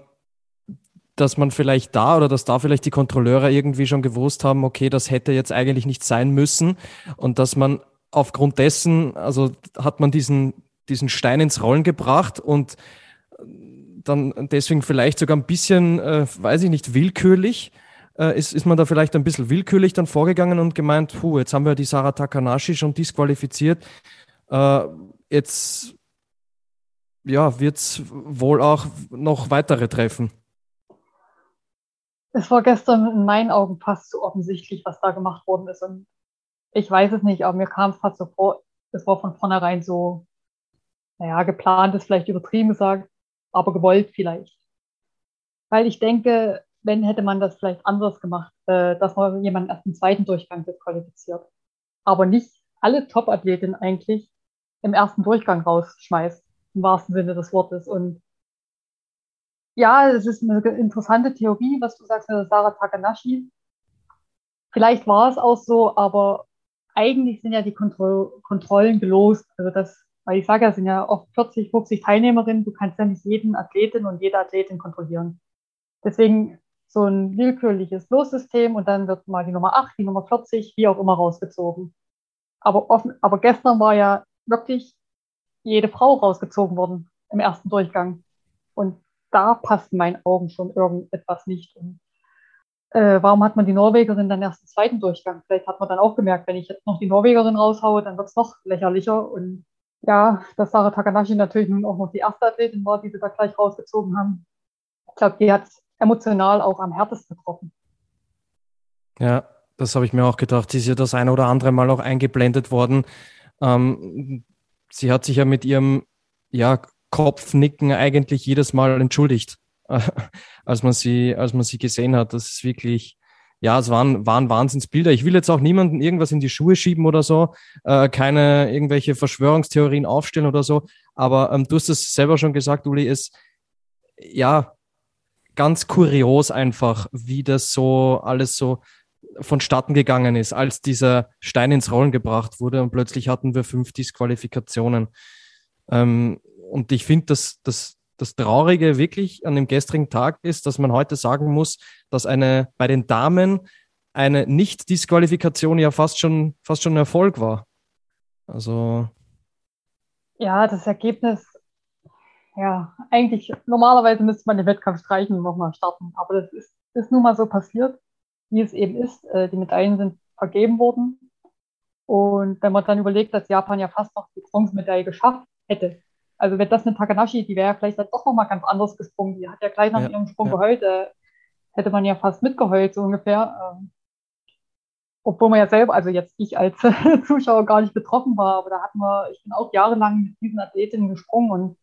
dass man vielleicht da oder dass da vielleicht die Kontrolleure irgendwie schon gewusst haben, okay, das hätte jetzt eigentlich nicht sein müssen und dass man aufgrund dessen, also hat man diesen, diesen Stein ins Rollen gebracht und dann deswegen vielleicht sogar ein bisschen, äh, weiß ich nicht, willkürlich äh, ist, ist man da vielleicht ein bisschen willkürlich dann vorgegangen und gemeint, puh, jetzt haben wir die Sarah Takanashi schon disqualifiziert. Äh, jetzt ja, wird es wohl auch noch weitere treffen. Es war gestern in meinen Augen fast zu offensichtlich, was da gemacht worden ist. Und ich weiß es nicht, aber mir kam es fast so vor, es war von vornherein so, naja, geplant ist vielleicht übertrieben gesagt, aber gewollt vielleicht. Weil ich denke, wenn hätte man das vielleicht anders gemacht, äh, dass man jemanden erst im zweiten Durchgang disqualifiziert. Aber nicht alle Top-Athletinnen eigentlich im ersten Durchgang rausschmeißt, im wahrsten Sinne des Wortes. Und ja, es ist eine interessante Theorie, was du sagst mit Sarah Takanashi. Vielleicht war es auch so, aber eigentlich sind ja die Kontro Kontrollen gelost. Also das, weil ich sage es sind ja oft 40, 50 Teilnehmerinnen. Du kannst ja nicht jeden Athletin und jede Athletin kontrollieren. Deswegen so ein willkürliches Lossystem und dann wird mal die Nummer 8, die Nummer 40, wie auch immer rausgezogen. Aber, offen, aber gestern war ja wirklich jede Frau rausgezogen worden im ersten Durchgang. Und da passt in meinen Augen schon irgendetwas nicht. Und, äh, warum hat man die Norwegerin dann erst im zweiten Durchgang? Vielleicht hat man dann auch gemerkt, wenn ich jetzt noch die Norwegerin raushaue, dann wird es noch lächerlicher. Und ja, dass Sarah Takanashi natürlich nun auch noch die erste Athletin war, die sie da gleich rausgezogen haben. Ich glaube, die hat emotional auch am härtesten getroffen. Ja, das habe ich mir auch gedacht. Sie ist ja das eine oder andere Mal auch eingeblendet worden. Ähm, sie hat sich ja mit ihrem ja, Kopfnicken eigentlich jedes Mal entschuldigt, äh, als, man sie, als man sie gesehen hat. Das ist wirklich, ja, es waren, waren Wahnsinnsbilder. Ich will jetzt auch niemanden irgendwas in die Schuhe schieben oder so, äh, keine irgendwelche Verschwörungstheorien aufstellen oder so. Aber ähm, du hast es selber schon gesagt, Uli, ist ja ganz kurios einfach, wie das so alles so vonstatten gegangen ist, als dieser Stein ins Rollen gebracht wurde und plötzlich hatten wir fünf Disqualifikationen. Ähm, und ich finde, dass das, das Traurige wirklich an dem gestrigen Tag ist, dass man heute sagen muss, dass eine bei den Damen eine Nicht-Disqualifikation ja fast schon, fast schon ein Erfolg war. Also. Ja, das Ergebnis ja, eigentlich, normalerweise müsste man den Wettkampf streichen und nochmal starten. Aber das ist, ist nun mal so passiert, wie es eben ist. Äh, die Medaillen sind vergeben worden. Und wenn man dann überlegt, dass Japan ja fast noch die Bronzemedaille geschafft hätte, also wenn das eine Takanashi, die wäre ja vielleicht dann doch nochmal ganz anders gesprungen. Die hat ja gleich nach ja, ihrem Sprung ja. geheult. Äh, hätte man ja fast mitgeheult, so ungefähr. Ähm, obwohl man ja selber, also jetzt ich als Zuschauer gar nicht betroffen war, aber da hatten wir, ich bin auch jahrelang mit diesen Athletinnen gesprungen und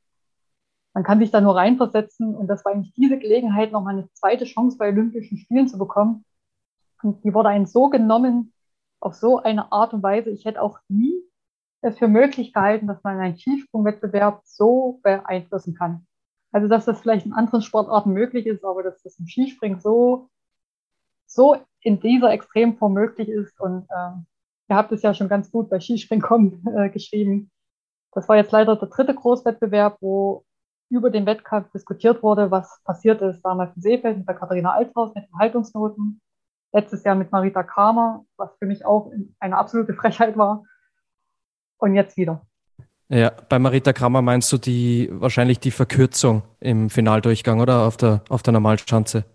man kann sich da nur reinversetzen und das war eigentlich diese Gelegenheit, nochmal eine zweite Chance bei Olympischen Spielen zu bekommen. Und die wurde einem so genommen, auf so eine Art und Weise. Ich hätte auch nie es für möglich gehalten, dass man einen Skisprungwettbewerb so beeinflussen kann. Also, dass das vielleicht in anderen Sportarten möglich ist, aber dass das im Skispringen so, so in dieser Extremform möglich ist. Und äh, ihr habt es ja schon ganz gut bei Skispringen.com äh, geschrieben. Das war jetzt leider der dritte Großwettbewerb, wo über den Wettkampf diskutiert wurde, was passiert ist damals in Seefeld mit der Katharina Althaus mit den Haltungsnoten. Letztes Jahr mit Marita Kramer, was für mich auch eine absolute Frechheit war. Und jetzt wieder. Ja, bei Marita Kramer meinst du die wahrscheinlich die Verkürzung im Finaldurchgang oder auf der, auf der Normalschanze?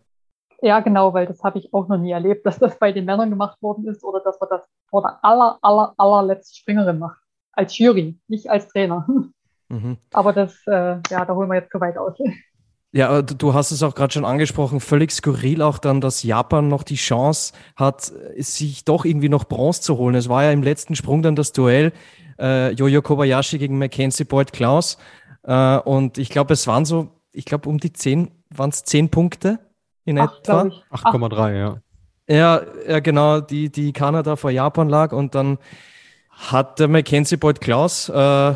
Ja, genau, weil das habe ich auch noch nie erlebt, dass das bei den Männern gemacht worden ist oder dass man das vor der aller, aller, allerletzten Springerin macht. Als Jury, nicht als Trainer. Mhm. Aber das, äh, ja, da holen wir jetzt zu weit aus. Ja, du hast es auch gerade schon angesprochen, völlig skurril auch dann, dass Japan noch die Chance hat, sich doch irgendwie noch Bronze zu holen. Es war ja im letzten Sprung dann das Duell äh, Jojo Kobayashi gegen Mackenzie Boyd Klaus. Äh, und ich glaube, es waren so, ich glaube, um die zehn, waren es zehn Punkte in Ach, etwa? 8,3, ja. Ja, ja, genau, die, die Kanada vor Japan lag und dann hat der Mackenzie Boyd Klaus, äh,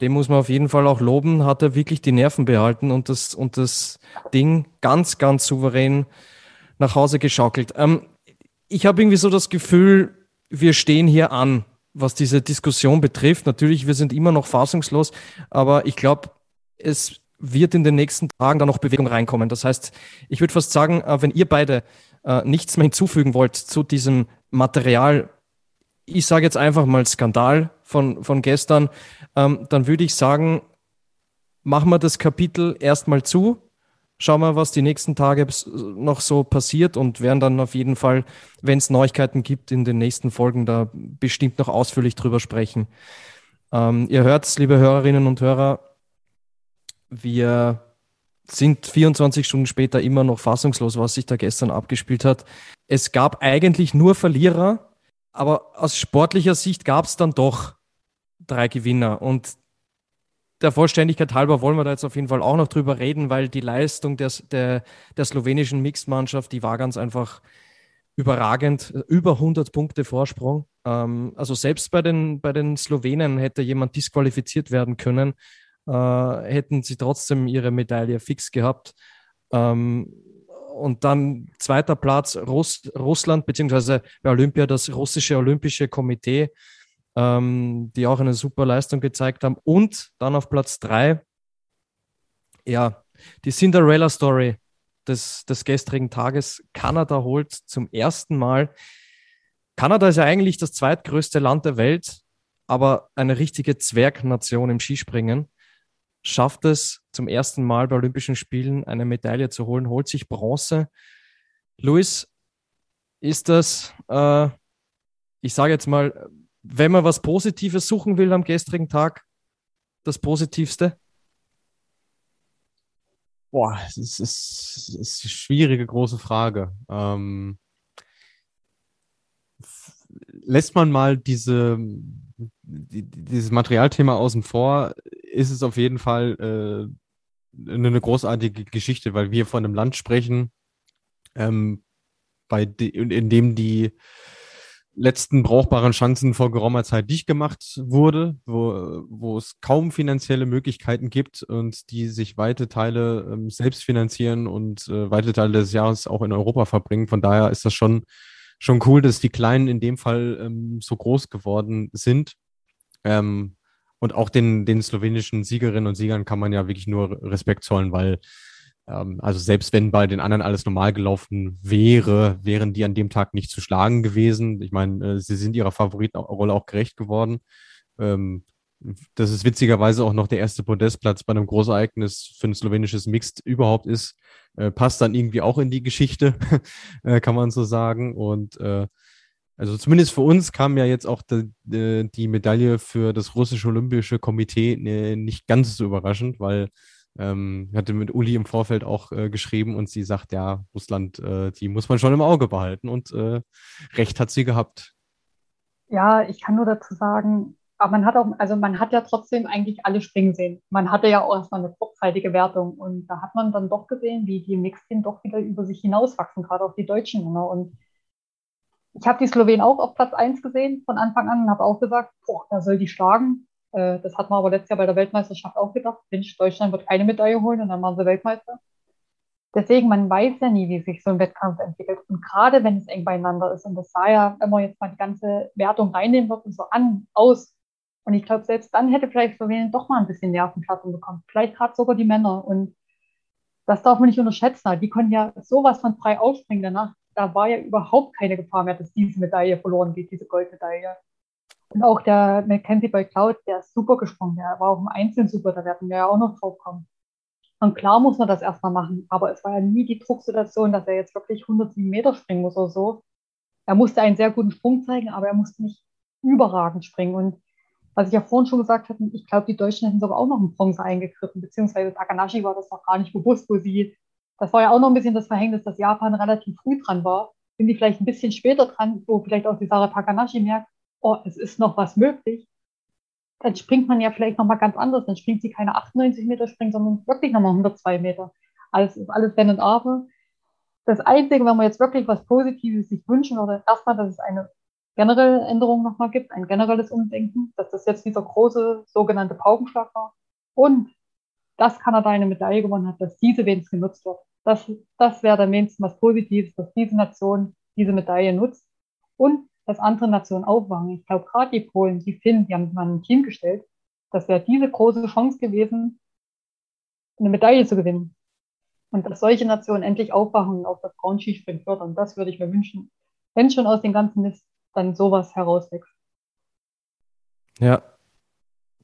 den muss man auf jeden Fall auch loben, hat er wirklich die Nerven behalten und das, und das Ding ganz, ganz souverän nach Hause geschaukelt. Ähm, ich habe irgendwie so das Gefühl, wir stehen hier an, was diese Diskussion betrifft. Natürlich, wir sind immer noch fassungslos, aber ich glaube, es wird in den nächsten Tagen da noch Bewegung reinkommen. Das heißt, ich würde fast sagen, äh, wenn ihr beide äh, nichts mehr hinzufügen wollt zu diesem Material, ich sage jetzt einfach mal Skandal von, von gestern, ähm, dann würde ich sagen, machen wir das Kapitel erstmal zu, schauen wir, was die nächsten Tage noch so passiert und werden dann auf jeden Fall, wenn es Neuigkeiten gibt, in den nächsten Folgen da bestimmt noch ausführlich drüber sprechen. Ähm, ihr hört liebe Hörerinnen und Hörer, wir sind 24 Stunden später immer noch fassungslos, was sich da gestern abgespielt hat. Es gab eigentlich nur Verlierer, aber aus sportlicher Sicht gab es dann doch drei Gewinner. Und der Vollständigkeit halber wollen wir da jetzt auf jeden Fall auch noch drüber reden, weil die Leistung des, der, der slowenischen Mixed-Mannschaft, die war ganz einfach überragend. Über 100 Punkte Vorsprung. Ähm, also selbst bei den, bei den Slowenen hätte jemand disqualifiziert werden können, äh, hätten sie trotzdem ihre Medaille fix gehabt. Ähm, und dann zweiter Platz Russ, Russland, beziehungsweise bei Olympia das russische Olympische Komitee ähm, die auch eine super Leistung gezeigt haben. Und dann auf Platz drei, ja, die Cinderella Story des, des gestrigen Tages. Kanada holt zum ersten Mal. Kanada ist ja eigentlich das zweitgrößte Land der Welt, aber eine richtige Zwergnation im Skispringen. Schafft es zum ersten Mal bei Olympischen Spielen eine Medaille zu holen, holt sich Bronze. Luis, ist das, äh, ich sage jetzt mal, wenn man was Positives suchen will am gestrigen Tag, das Positivste? Boah, es ist, es ist eine schwierige, große Frage. Ähm, lässt man mal diese, die, dieses Materialthema außen vor, ist es auf jeden Fall äh, eine großartige Geschichte, weil wir von einem Land sprechen, ähm, bei de, in dem die letzten brauchbaren Chancen vor geraumer Zeit dicht gemacht wurde, wo, wo es kaum finanzielle Möglichkeiten gibt und die sich weite Teile ähm, selbst finanzieren und äh, weite Teile des Jahres auch in Europa verbringen. Von daher ist das schon, schon cool, dass die Kleinen in dem Fall ähm, so groß geworden sind. Ähm, und auch den, den slowenischen Siegerinnen und Siegern kann man ja wirklich nur Respekt zollen, weil ähm, also selbst wenn bei den anderen alles normal gelaufen wäre, wären die an dem Tag nicht zu schlagen gewesen. Ich meine, äh, sie sind ihrer Favoritenrolle auch gerecht geworden. Ähm, dass es witzigerweise auch noch der erste Podestplatz bei einem Großereignis für ein slowenisches Mixed überhaupt ist, äh, passt dann irgendwie auch in die Geschichte, äh, kann man so sagen. Und äh, also zumindest für uns kam ja jetzt auch die, die Medaille für das russische Olympische Komitee ne, nicht ganz so überraschend, weil ähm, hatte mit Uli im Vorfeld auch äh, geschrieben und sie sagt, ja, Russland, äh, die muss man schon im Auge behalten und äh, recht hat sie gehabt. Ja, ich kann nur dazu sagen, aber man hat auch, also man hat ja trotzdem eigentlich alle springen sehen. Man hatte ja auch erstmal eine kurzzeitige Wertung und da hat man dann doch gesehen, wie die Mixteam doch wieder über sich hinauswachsen, gerade auch die Deutschen. Ne? Und ich habe die Slowenen auch auf Platz 1 gesehen von Anfang an und habe auch gesagt, boah, da soll die schlagen. Äh, das hat man aber letztes Jahr bei der Weltmeisterschaft auch gedacht. Mensch, Deutschland wird keine Medaille holen und dann waren sie Weltmeister. Deswegen, man weiß ja nie, wie sich so ein Wettkampf entwickelt. Und gerade wenn es eng beieinander ist, und das sah ja, wenn man jetzt mal die ganze Wertung reinnehmen wird und so an, aus. Und ich glaube, selbst dann hätte vielleicht Slowenien doch mal ein bisschen Nervenplatten bekommen. Vielleicht gerade sogar die Männer. Und das darf man nicht unterschätzen. Die konnten ja sowas von frei ausspringen danach. Da war ja überhaupt keine Gefahr mehr, dass diese Medaille verloren geht, diese Goldmedaille. Und auch der Mackenzie bei Cloud, der ist super gesprungen. Der war auch im Einzelnen super, da werden wir ja auch noch drauf kommen. Und klar muss man das erstmal machen, aber es war ja nie die Drucksituation, dass er jetzt wirklich 107 Meter springen muss oder so. Er musste einen sehr guten Sprung zeigen, aber er musste nicht überragend springen. Und was ich ja vorhin schon gesagt hatte, ich glaube, die Deutschen hätten sogar auch noch einen Bronze eingegriffen, beziehungsweise Takanashi war das noch gar nicht bewusst, wo sie, das war ja auch noch ein bisschen das Verhängnis, dass Japan relativ früh dran war. Sind die vielleicht ein bisschen später dran, wo vielleicht auch die Sarah Takanashi merkt, oh, es ist noch was möglich, dann springt man ja vielleicht nochmal ganz anders. Dann springt sie keine 98 Meter springen, sondern wirklich nochmal 102 Meter. Alles ist alles Wenn und Aber. Das Einzige, wenn man jetzt wirklich was Positives sich wünschen würde, erstmal, dass es eine generelle Änderung nochmal gibt, ein generelles Umdenken, dass das jetzt dieser große sogenannte Paukenschlag war. Und dass Kanada eine Medaille gewonnen hat, dass diese wenigstens genutzt wird. Das, das wäre dann wenigstens was Positives, dass diese Nation diese Medaille nutzt. Und dass andere Nationen aufwachen. Ich glaube, gerade die Polen, die Finnen, die haben mal ein Team gestellt. Das wäre diese große Chance gewesen, eine Medaille zu gewinnen. Und dass solche Nationen endlich aufwachen und auf das Frauenskispringen fördern. Das würde ich mir wünschen. Wenn schon aus den ganzen Mist dann sowas herauswächst. Ja,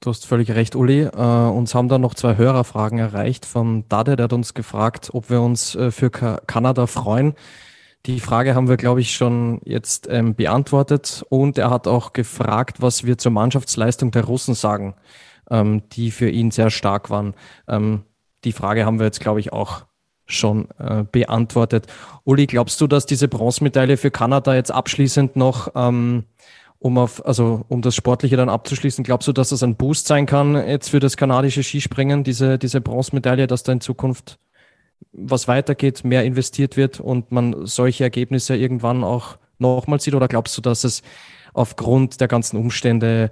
du hast völlig recht, Uli. Äh, uns haben da noch zwei Hörerfragen erreicht von Dade, der hat uns gefragt, ob wir uns äh, für Ka Kanada freuen. Die Frage haben wir, glaube ich, schon jetzt ähm, beantwortet. Und er hat auch gefragt, was wir zur Mannschaftsleistung der Russen sagen, ähm, die für ihn sehr stark waren. Ähm, die Frage haben wir jetzt, glaube ich, auch schon äh, beantwortet. Uli, glaubst du, dass diese Bronzemedaille für Kanada jetzt abschließend noch, ähm, um auf, also um das Sportliche dann abzuschließen, glaubst du, dass das ein Boost sein kann jetzt für das kanadische Skispringen, diese, diese Bronzemedaille, dass da in Zukunft was weitergeht, mehr investiert wird und man solche Ergebnisse irgendwann auch nochmal sieht? Oder glaubst du, dass es aufgrund der ganzen Umstände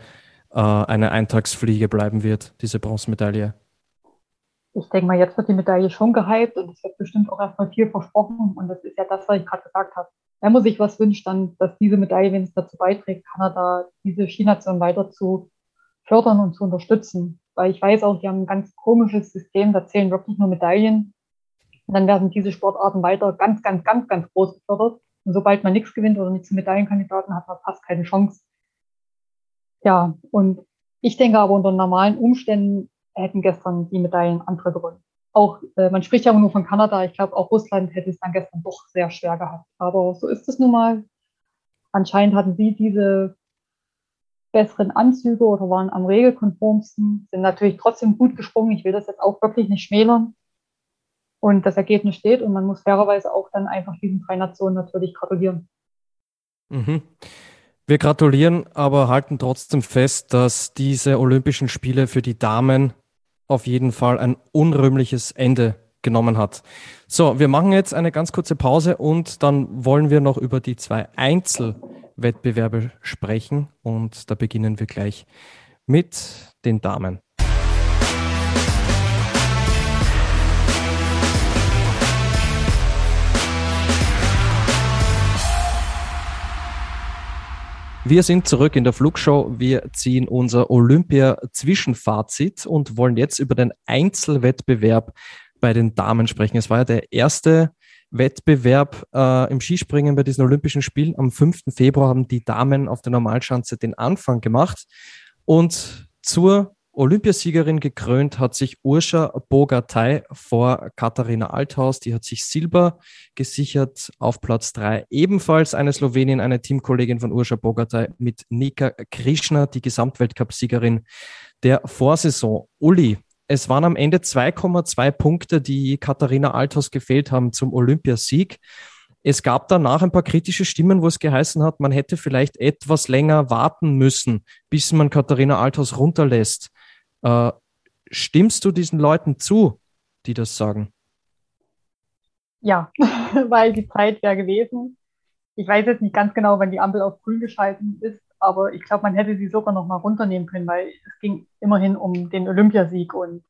äh, eine Eintagsfliege bleiben wird, diese Bronzemedaille? Ich denke mal, jetzt wird die Medaille schon gehypt und es wird bestimmt auch erstmal viel versprochen. Und das ist ja das, was ich gerade gesagt habe. Wenn man sich was wünscht, dann, dass diese Medaille, wenn es dazu beiträgt, Kanada, diese Skination weiter zu fördern und zu unterstützen. Weil ich weiß auch, die haben ein ganz komisches System, da zählen wirklich nur Medaillen. Und dann werden diese Sportarten weiter ganz, ganz, ganz, ganz groß gefördert. Und sobald man nichts gewinnt oder nichts zu Medaillenkandidaten hat, man fast keine Chance. Ja, und ich denke aber unter normalen Umständen hätten gestern die Medaillen andere gewonnen. Auch, äh, man spricht ja nur von Kanada. Ich glaube, auch Russland hätte es dann gestern doch sehr schwer gehabt. Aber so ist es nun mal. Anscheinend hatten sie diese besseren Anzüge oder waren am regelkonformsten, sind natürlich trotzdem gut gesprungen. Ich will das jetzt auch wirklich nicht schmälern und das Ergebnis steht und man muss fairerweise auch dann einfach diesen drei Nationen natürlich gratulieren. Mhm. Wir gratulieren, aber halten trotzdem fest, dass diese Olympischen Spiele für die Damen auf jeden Fall ein unrühmliches Ende genommen hat. So, wir machen jetzt eine ganz kurze Pause und dann wollen wir noch über die zwei Einzelwettbewerbe sprechen und da beginnen wir gleich mit den Damen. Wir sind zurück in der Flugshow. Wir ziehen unser Olympia-Zwischenfazit und wollen jetzt über den Einzelwettbewerb bei den Damen sprechen. Es war ja der erste Wettbewerb äh, im Skispringen bei diesen Olympischen Spielen. Am 5. Februar haben die Damen auf der Normalschanze den Anfang gemacht. Und Zur Olympiasiegerin gekrönt hat sich Urscha Bogatay vor Katharina Althaus. Die hat sich Silber gesichert auf Platz drei. Ebenfalls eine Slowenin, eine Teamkollegin von Urscha Bogatay mit Nika Krishna, die Gesamtweltcupsiegerin der Vorsaison. Uli, es waren am Ende 2,2 Punkte, die Katharina Althaus gefehlt haben zum Olympiasieg. Es gab danach ein paar kritische Stimmen, wo es geheißen hat, man hätte vielleicht etwas länger warten müssen, bis man Katharina Althaus runterlässt. Äh, stimmst du diesen Leuten zu, die das sagen? Ja, weil die Zeit wäre gewesen. Ich weiß jetzt nicht ganz genau, wann die Ampel auf grün geschalten ist, aber ich glaube, man hätte sie sogar noch mal runternehmen können, weil es ging immerhin um den Olympiasieg und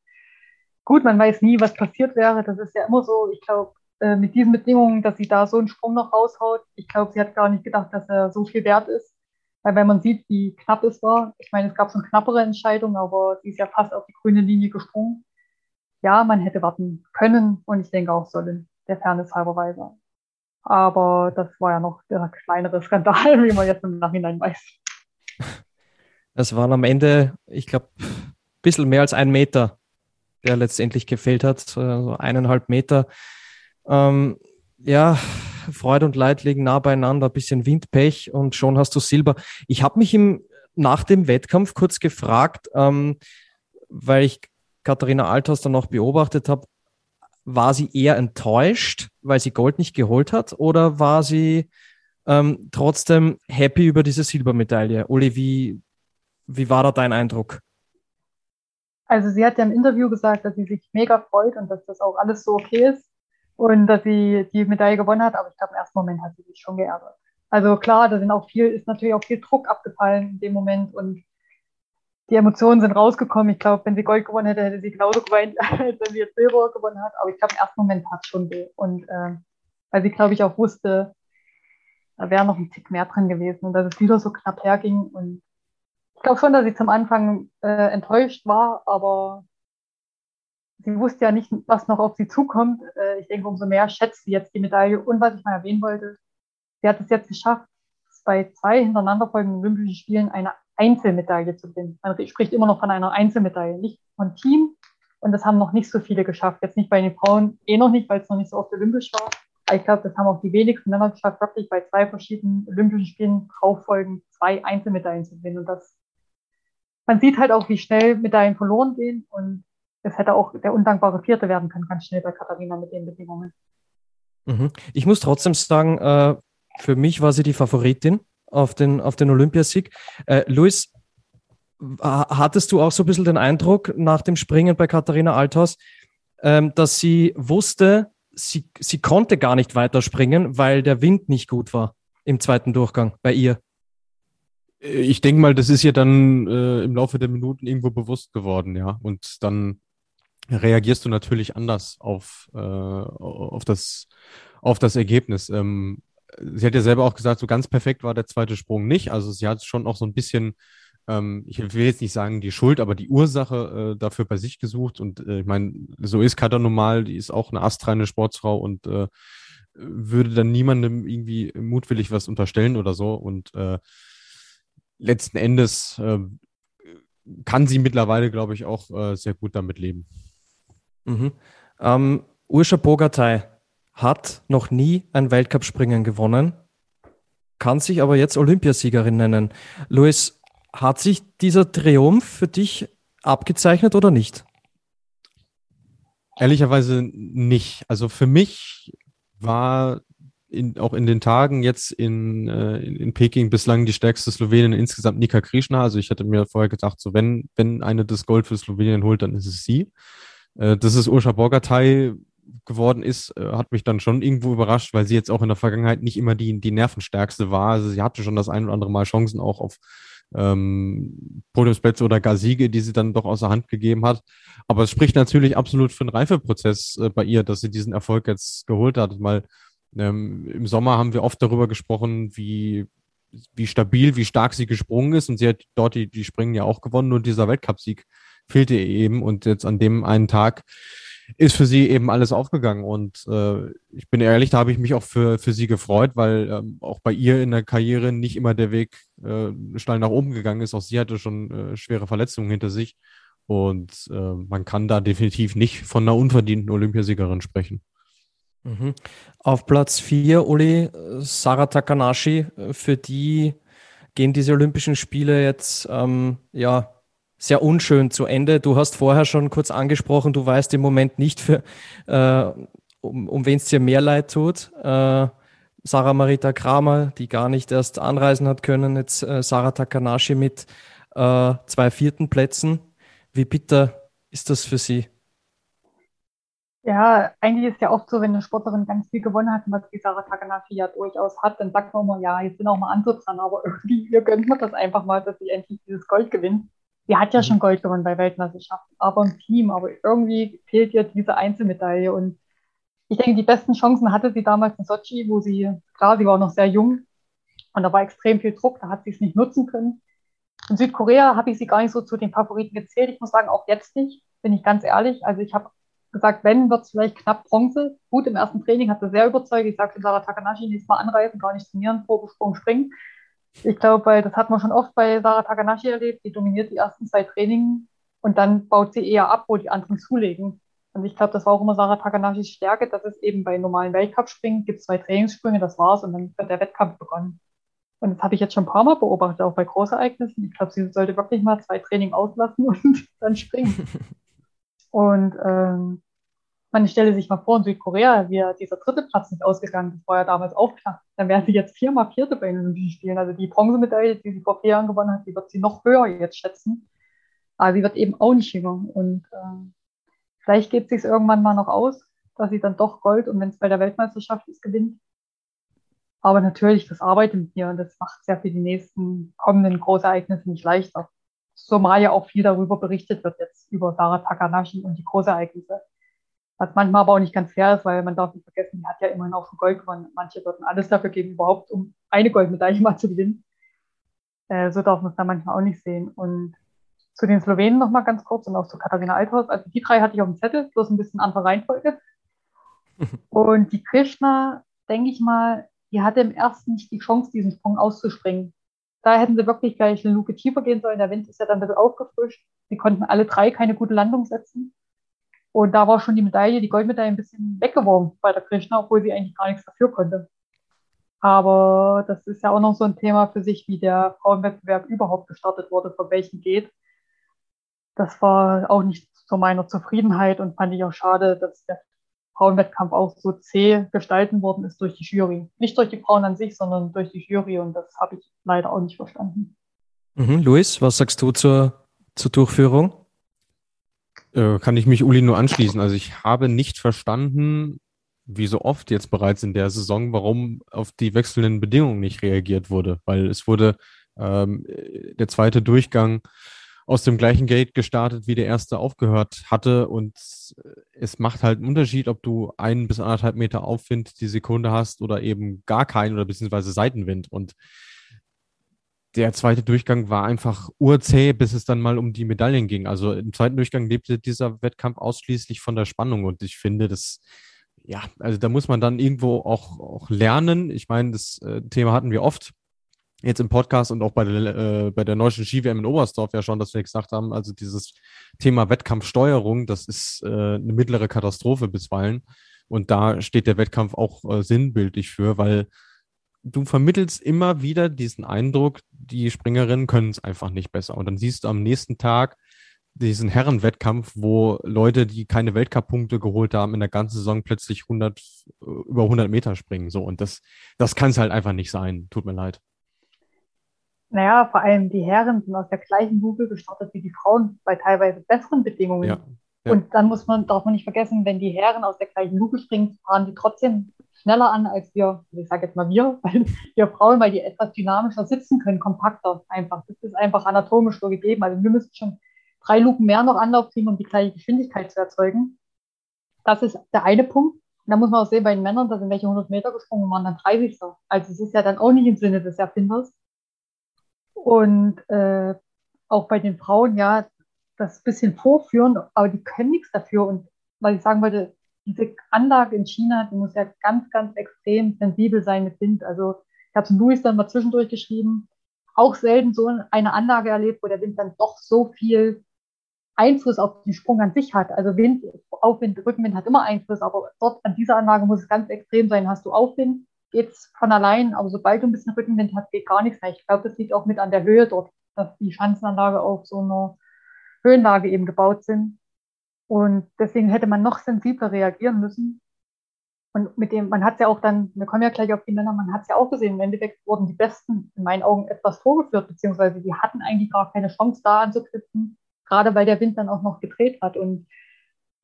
gut, man weiß nie, was passiert wäre. Das ist ja immer so. Ich glaube, äh, mit diesen Bedingungen, dass sie da so einen Sprung noch raushaut, ich glaube, sie hat gar nicht gedacht, dass er so viel wert ist. Weil wenn man sieht, wie knapp es war, ich meine, es gab eine knappere Entscheidung, aber sie ist ja fast auf die grüne Linie gesprungen. Ja, man hätte warten können und ich denke auch sollen, der Fairness halber weise. Aber das war ja noch der kleinere Skandal, wie man jetzt im Nachhinein weiß. Es waren am Ende, ich glaube, ein bisschen mehr als ein Meter, der letztendlich gefehlt hat, so eineinhalb Meter. Ähm, ja, Freude und Leid liegen nah beieinander, ein bisschen Windpech und schon hast du Silber. Ich habe mich im, nach dem Wettkampf kurz gefragt, ähm, weil ich Katharina Althaus dann noch beobachtet habe, war sie eher enttäuscht, weil sie Gold nicht geholt hat, oder war sie ähm, trotzdem happy über diese Silbermedaille? Uli, wie, wie war da dein Eindruck? Also sie hat ja im Interview gesagt, dass sie sich mega freut und dass das auch alles so okay ist und dass sie die Medaille gewonnen hat, aber ich glaube, im ersten Moment hat sie sich schon geärgert. Also klar, da sind auch viel, ist natürlich auch viel Druck abgefallen in dem Moment und die Emotionen sind rausgekommen. Ich glaube, wenn sie Gold gewonnen hätte, hätte sie genauso geweint, als wenn sie jetzt Silber gewonnen hat. Aber ich glaube, im ersten Moment hat es schon weh. Und äh, weil sie, glaube ich, auch wusste, da wäre noch ein Tick mehr drin gewesen und dass es wieder so knapp herging. Und ich glaube schon, dass sie zum Anfang äh, enttäuscht war, aber sie wusste ja nicht, was noch auf sie zukommt. Äh, ich denke, umso mehr schätzt sie jetzt die Medaille. Und was ich mal erwähnen wollte, sie hat es jetzt geschafft, bei zwei hintereinander folgenden Olympischen Spielen eine Einzelmedaille zu gewinnen. Man spricht immer noch von einer Einzelmedaille, nicht von Team. Und das haben noch nicht so viele geschafft. Jetzt nicht bei den Frauen, eh noch nicht, weil es noch nicht so oft olympisch war. Aber ich glaube, das haben auch die wenigsten Männer geschafft, wirklich bei zwei verschiedenen Olympischen Spielen drauf folgen, zwei Einzelmedaillen zu gewinnen. Und das, man sieht halt auch, wie schnell Medaillen verloren gehen. Und es hätte auch der undankbare Vierte werden können, ganz schnell bei Katharina mit den Bedingungen. Mhm. Ich muss trotzdem sagen, äh, für mich war sie die Favoritin auf den, auf den Olympiasieg. Äh, Luis, hattest du auch so ein bisschen den Eindruck nach dem Springen bei Katharina Althaus, ähm, dass sie wusste, sie, sie konnte gar nicht weiterspringen, weil der Wind nicht gut war im zweiten Durchgang bei ihr? Ich denke mal, das ist ihr dann äh, im Laufe der Minuten irgendwo bewusst geworden, ja. Und dann reagierst du natürlich anders auf, äh, auf, das, auf das Ergebnis. Ähm, sie hat ja selber auch gesagt, so ganz perfekt war der zweite Sprung nicht. Also sie hat schon auch so ein bisschen, ähm, ich will jetzt nicht sagen die Schuld, aber die Ursache äh, dafür bei sich gesucht. Und äh, ich meine, so ist Kata normal, die ist auch eine astreine Sportsfrau und äh, würde dann niemandem irgendwie mutwillig was unterstellen oder so. Und äh, letzten Endes äh, kann sie mittlerweile, glaube ich, auch äh, sehr gut damit leben. Mhm. Ähm, Urscha Bogatay hat noch nie ein Weltcup-Springen gewonnen, kann sich aber jetzt Olympiasiegerin nennen. Luis, hat sich dieser Triumph für dich abgezeichnet oder nicht? Ehrlicherweise nicht. Also für mich war in, auch in den Tagen jetzt in, äh, in, in, Peking bislang die stärkste Slowenin insgesamt Nika Krishna. Also ich hatte mir vorher gedacht, so wenn, wenn eine das Gold für Slowenien holt, dann ist es sie. Äh, dass es Urscha Borgatay geworden ist, äh, hat mich dann schon irgendwo überrascht, weil sie jetzt auch in der Vergangenheit nicht immer die, die nervenstärkste war. Also sie hatte schon das ein oder andere Mal Chancen auch auf ähm, Podiumsplätze oder gar Siege, die sie dann doch außer Hand gegeben hat. Aber es spricht natürlich absolut für einen Reifeprozess äh, bei ihr, dass sie diesen Erfolg jetzt geholt hat. Mal ähm, im Sommer haben wir oft darüber gesprochen, wie wie stabil, wie stark sie gesprungen ist und sie hat dort die, die Springen ja auch gewonnen, nur dieser Weltcupsieg fehlte ihr eben und jetzt an dem einen Tag ist für sie eben alles aufgegangen. Und äh, ich bin ehrlich, da habe ich mich auch für, für sie gefreut, weil ähm, auch bei ihr in der Karriere nicht immer der Weg äh, steil nach oben gegangen ist. Auch sie hatte schon äh, schwere Verletzungen hinter sich. Und äh, man kann da definitiv nicht von einer unverdienten Olympiasiegerin sprechen. Mhm. Auf Platz 4, Uli, Sarah Takanashi, für die gehen diese Olympischen Spiele jetzt ähm, ja sehr unschön zu Ende. Du hast vorher schon kurz angesprochen, du weißt im Moment nicht, für, äh, um, um wen es dir mehr leid tut. Äh, Sarah Marita Kramer, die gar nicht erst anreisen hat können, jetzt äh, Sarah Takanashi mit äh, zwei vierten Plätzen. Wie bitter ist das für sie? Ja, eigentlich ist ja oft so, wenn eine Sportlerin ganz viel gewonnen hat, was die Sarah Takanashi ja durchaus hat, dann sagt man immer, ja, jetzt sind auch mal andere dran, aber irgendwie, ihr gönnt mir das einfach mal, dass sie endlich dieses Gold gewinnt. Sie hat ja mhm. schon Gold gewonnen bei Weltmeisterschaften, aber im Team. Aber irgendwie fehlt ihr diese Einzelmedaille. Und ich denke, die besten Chancen hatte sie damals in Sochi, wo sie, klar, sie war noch sehr jung und da war extrem viel Druck, da hat sie es nicht nutzen können. In Südkorea habe ich sie gar nicht so zu den Favoriten gezählt. Ich muss sagen, auch jetzt nicht, bin ich ganz ehrlich. Also ich habe gesagt, wenn, wird es vielleicht knapp Bronze. Gut, im ersten Training hat sie sehr überzeugt. Ich sagte Sarah Takanashi, nächstes Mal anreisen, gar nicht trainieren, Probesprung springen. Ich glaube, weil das hat man schon oft bei Sarah Takanashi erlebt. Die dominiert die ersten zwei Trainings und dann baut sie eher ab, wo die anderen zulegen. Und ich glaube, das war auch immer Sarah Takanashis Stärke, dass es eben bei normalen Weltcup-Springen gibt zwei Trainingssprünge, das war's und dann wird der Wettkampf begonnen. Und das habe ich jetzt schon ein paar Mal beobachtet, auch bei Großereignissen. Ich glaube, sie sollte wirklich mal zwei Training auslassen und dann springen. und ähm, man stelle sich mal vor, in Südkorea wäre dieser dritte Platz nicht ausgegangen. Das war ja damals auch klar. Dann wären sie jetzt viermal Vierte bei den Olympischen Spielen. Also die Bronzemedaille, die sie vor vier Jahren gewonnen hat, die wird sie noch höher jetzt schätzen. Aber sie wird eben auch nicht jünger. Und äh, vielleicht geht es sich irgendwann mal noch aus, dass sie dann doch Gold und wenn es bei der Weltmeisterschaft ist, gewinnt. Aber natürlich, das arbeitet mit mir und das macht es ja für die nächsten kommenden Großereignisse nicht leichter. Zumal ja auch viel darüber berichtet wird jetzt über Sarah Takanashi und die Großereignisse. Was manchmal aber auch nicht ganz fair ist, weil man darf nicht vergessen, die hat ja immerhin auch schon Gold gewonnen. Manche würden alles dafür geben, überhaupt, um eine Goldmedaille mal zu gewinnen. Äh, so darf man es dann manchmal auch nicht sehen. Und zu den Slowenen noch mal ganz kurz und auch zu Katharina Althaus. Also die drei hatte ich auf dem Zettel, bloß ein bisschen andere Reihenfolge. und die Krishna, denke ich mal, die hatte im ersten nicht die Chance, diesen Sprung auszuspringen. Da hätten sie wirklich gleich eine Luke tiefer gehen sollen. Der Wind ist ja dann ein bisschen aufgefrischt. Sie konnten alle drei keine gute Landung setzen. Und da war schon die Medaille, die Goldmedaille ein bisschen weggeworfen bei der Krishna, obwohl sie eigentlich gar nichts dafür konnte. Aber das ist ja auch noch so ein Thema für sich, wie der Frauenwettbewerb überhaupt gestartet wurde, für welchen geht. Das war auch nicht zu meiner Zufriedenheit und fand ich auch schade, dass der Frauenwettkampf auch so zäh gestalten worden ist durch die Jury. Nicht durch die Frauen an sich, sondern durch die Jury und das habe ich leider auch nicht verstanden. Mhm. Luis, was sagst du zur, zur Durchführung? Äh, kann ich mich Uli nur anschließen. Also ich habe nicht verstanden, wie so oft jetzt bereits in der Saison, warum auf die wechselnden Bedingungen nicht reagiert wurde, weil es wurde ähm, der zweite Durchgang aus dem gleichen Gate gestartet, wie der erste aufgehört hatte. Und es macht halt einen Unterschied, ob du einen bis anderthalb Meter Aufwind die Sekunde hast oder eben gar keinen oder beziehungsweise Seitenwind. Und der zweite Durchgang war einfach urzäh, bis es dann mal um die Medaillen ging. Also im zweiten Durchgang lebte dieser Wettkampf ausschließlich von der Spannung und ich finde, das, ja, also da muss man dann irgendwo auch, auch lernen. Ich meine, das äh, Thema hatten wir oft jetzt im Podcast und auch bei der, äh, bei der neuen Ski-WM in Oberstdorf ja schon, dass wir gesagt haben, also dieses Thema Wettkampfsteuerung, das ist äh, eine mittlere Katastrophe bisweilen. Und da steht der Wettkampf auch äh, sinnbildlich für, weil du vermittelst immer wieder diesen Eindruck, die Springerinnen können es einfach nicht besser. Und dann siehst du am nächsten Tag diesen Herrenwettkampf, wo Leute, die keine Weltcup-Punkte geholt haben, in der ganzen Saison plötzlich 100, äh, über 100 Meter springen. So, und das, das kann es halt einfach nicht sein. Tut mir leid. Naja, vor allem die Herren sind aus der gleichen Luke gestartet wie die Frauen bei teilweise besseren Bedingungen. Ja, ja. Und dann muss man, darf man nicht vergessen, wenn die Herren aus der gleichen Luke springen, fahren die trotzdem schneller an als wir, ich sage jetzt mal wir, weil wir Frauen, weil die etwas dynamischer sitzen können, kompakter einfach. Das ist einfach anatomisch so gegeben. Also wir müssen schon drei Luken mehr noch Anlauf kriegen, um die gleiche Geschwindigkeit zu erzeugen. Das ist der eine Punkt. Und da muss man auch sehen, bei den Männern, da sind welche 100 Meter gesprungen, waren dann 30. Also es ist ja dann auch nicht im Sinne des Erfinders. Und äh, auch bei den Frauen, ja, das bisschen vorführen, aber die können nichts dafür. Und was ich sagen wollte, diese Anlage in China, die muss ja ganz, ganz extrem sensibel sein mit Wind. Also ich habe es Luis dann mal zwischendurch geschrieben, auch selten so eine Anlage erlebt, wo der Wind dann doch so viel Einfluss auf den Sprung an sich hat. Also Wind, Aufwind, Rückenwind hat immer Einfluss, aber dort an dieser Anlage muss es ganz extrem sein. Hast du Aufwind, geht es von allein, aber sobald du ein bisschen Rückenwind hast, geht gar nichts mehr. Ich glaube, das liegt auch mit an der Höhe dort, dass die Schanzenanlage auf so einer Höhenlage eben gebaut sind. Und deswegen hätte man noch sensibler reagieren müssen. Und mit dem, man hat es ja auch dann, wir kommen ja gleich auf die Männer, man hat es ja auch gesehen, im Endeffekt wurden die Besten in meinen Augen etwas vorgeführt, beziehungsweise die hatten eigentlich gar keine Chance da anzuknüpfen, gerade weil der Wind dann auch noch gedreht hat. Und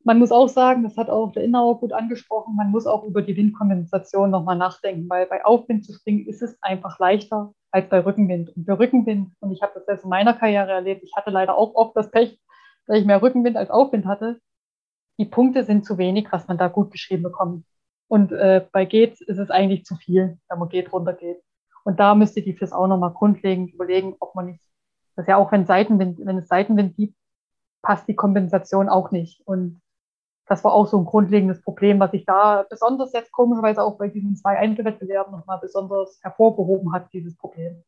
man muss auch sagen, das hat auch der Innauer gut angesprochen, man muss auch über die Windkompensation nochmal nachdenken, weil bei Aufwind zu springen ist es einfach leichter als bei Rückenwind. Und für Rückenwind, und ich habe das jetzt in meiner Karriere erlebt, ich hatte leider auch oft das Pech, dass ich mehr Rückenwind als Aufwind hatte. Die Punkte sind zu wenig, was man da gut geschrieben bekommt. Und äh, bei Gates ist es eigentlich zu viel, wenn man geht runter geht. Und da müsste die FIS auch nochmal grundlegend überlegen, ob man nicht, das ja auch wenn Seitenwind, wenn es Seitenwind gibt, passt die Kompensation auch nicht. Und das war auch so ein grundlegendes Problem, was sich da besonders jetzt komischerweise auch bei diesen zwei Einzelwettbewerben nochmal besonders hervorgehoben hat, dieses Problem.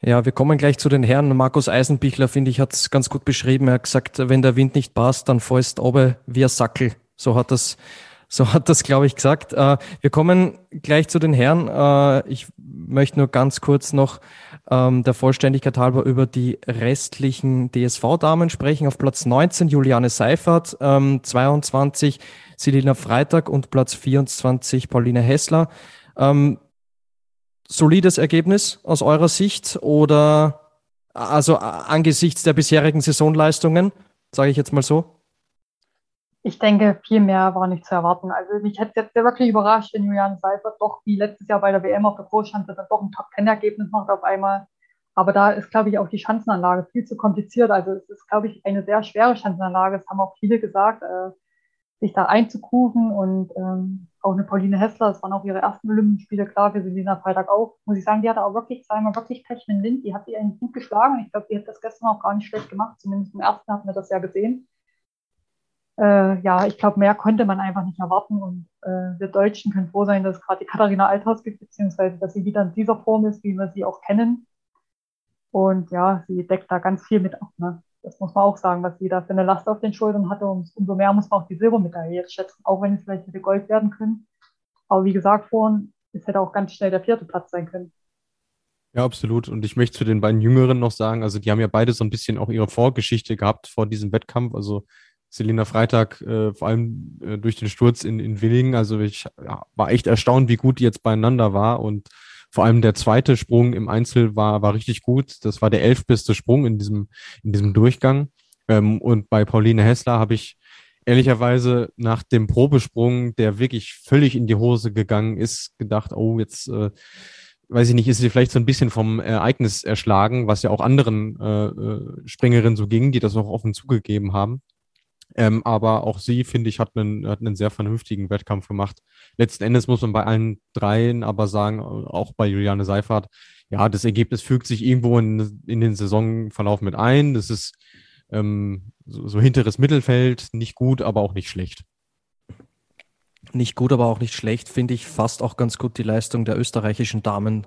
Ja, wir kommen gleich zu den Herren. Markus Eisenbichler, finde ich, hat es ganz gut beschrieben. Er hat gesagt, wenn der Wind nicht passt, dann fällst oben wie ein Sackel. So hat das so hat das, glaube ich, gesagt. Äh, wir kommen gleich zu den Herren. Äh, ich möchte nur ganz kurz noch ähm, der Vollständigkeit halber über die restlichen DSV-Damen sprechen. Auf Platz 19 Juliane Seifert, ähm, 22 Selina Freitag und Platz 24 Pauline Hessler. Ähm, solides Ergebnis aus eurer Sicht oder also angesichts der bisherigen Saisonleistungen, sage ich jetzt mal so? ich denke, viel mehr war nicht zu erwarten. Also mich hätte jetzt wirklich überrascht, wenn Julian Seifert doch wie letztes Jahr bei der WM auf der Großschanze dann doch ein Top-10-Ergebnis macht auf einmal. Aber da ist, glaube ich, auch die Schanzenanlage viel zu kompliziert. Also es ist, glaube ich, eine sehr schwere Schanzenanlage. Das haben auch viele gesagt, äh, sich da einzukufen. Und ähm, auch eine Pauline Hessler, das waren auch ihre ersten Olympienspiele, klar, für Selina Freitag auch. Muss ich sagen, die hatte auch wirklich zweimal wirklich Pech mit dem Wind. Die hat sie eigentlich gut geschlagen. Und ich glaube, die hat das gestern auch gar nicht schlecht gemacht. Zumindest im ersten hatten wir das ja gesehen äh, ja, ich glaube, mehr konnte man einfach nicht erwarten. Und äh, wir Deutschen können froh sein, dass es gerade die Katharina Althaus gibt, beziehungsweise dass sie wieder in dieser Form ist, wie wir sie auch kennen. Und ja, sie deckt da ganz viel mit ab. Ne? Das muss man auch sagen, was sie da für eine Last auf den Schultern hatte. Und umso mehr muss man auch die Silbermedaille jetzt schätzen, auch wenn es vielleicht hätte Gold werden können. Aber wie gesagt vorhin, es hätte auch ganz schnell der vierte Platz sein können. Ja, absolut. Und ich möchte zu den beiden Jüngeren noch sagen, also die haben ja beide so ein bisschen auch ihre Vorgeschichte gehabt vor diesem Wettkampf. Also Selina Freitag, äh, vor allem äh, durch den Sturz in, in Willingen. Also ich ja, war echt erstaunt, wie gut die jetzt beieinander war. Und vor allem der zweite Sprung im Einzel war, war richtig gut. Das war der elfbeste Sprung in diesem, in diesem Durchgang. Ähm, und bei Pauline Hessler habe ich ehrlicherweise nach dem Probesprung, der wirklich völlig in die Hose gegangen ist, gedacht, oh, jetzt äh, weiß ich nicht, ist sie vielleicht so ein bisschen vom Ereignis erschlagen, was ja auch anderen äh, äh Springerinnen so ging, die das auch offen zugegeben haben. Ähm, aber auch sie, finde ich, hat einen, hat einen sehr vernünftigen Wettkampf gemacht. Letzten Endes muss man bei allen dreien aber sagen, auch bei Juliane Seifert, ja, das Ergebnis fügt sich irgendwo in, in den Saisonverlauf mit ein. Das ist ähm, so, so hinteres Mittelfeld, nicht gut, aber auch nicht schlecht. Nicht gut, aber auch nicht schlecht, finde ich fast auch ganz gut die Leistung der österreichischen Damen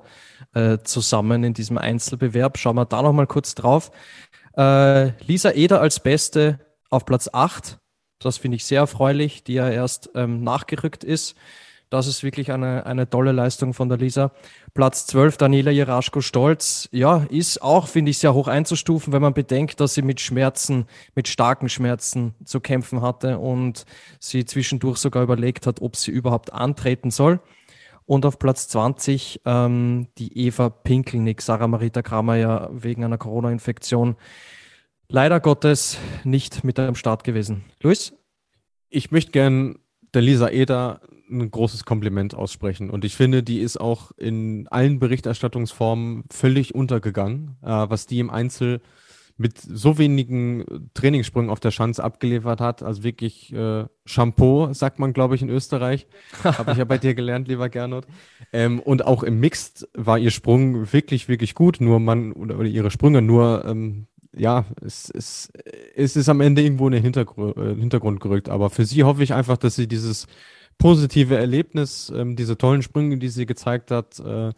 äh, zusammen in diesem Einzelbewerb. Schauen wir da nochmal kurz drauf. Äh, Lisa Eder als Beste auf Platz 8. Das finde ich sehr erfreulich, die ja erst ähm, nachgerückt ist. Das ist wirklich eine, eine tolle Leistung von der Lisa. Platz 12, Daniela Jeraschko-Stolz. Ja, ist auch, finde ich, sehr hoch einzustufen, wenn man bedenkt, dass sie mit Schmerzen, mit starken Schmerzen zu kämpfen hatte und sie zwischendurch sogar überlegt hat, ob sie überhaupt antreten soll. Und auf Platz 20 ähm, die Eva Pinkelnick, Sarah Marita Kramer ja wegen einer Corona-Infektion leider Gottes nicht mit am Start gewesen. Luis? Ich möchte gern der Lisa Eder ein großes Kompliment aussprechen. Und ich finde, die ist auch in allen Berichterstattungsformen völlig untergegangen, äh, was die im Einzel mit so wenigen Trainingssprüngen auf der Schanze abgeliefert hat. Also wirklich äh, Shampoo, sagt man, glaube ich, in Österreich. Habe ich ja bei dir gelernt, lieber Gernot. Ähm, und auch im Mixed war ihr Sprung wirklich, wirklich gut. Nur man, oder, ihre Sprünge, nur ähm, ja, es, es, es ist am Ende irgendwo in den Hintergr äh, Hintergrund gerückt. Aber für sie hoffe ich einfach, dass sie dieses positive Erlebnis, ähm, diese tollen Sprünge, die sie gezeigt hat, äh,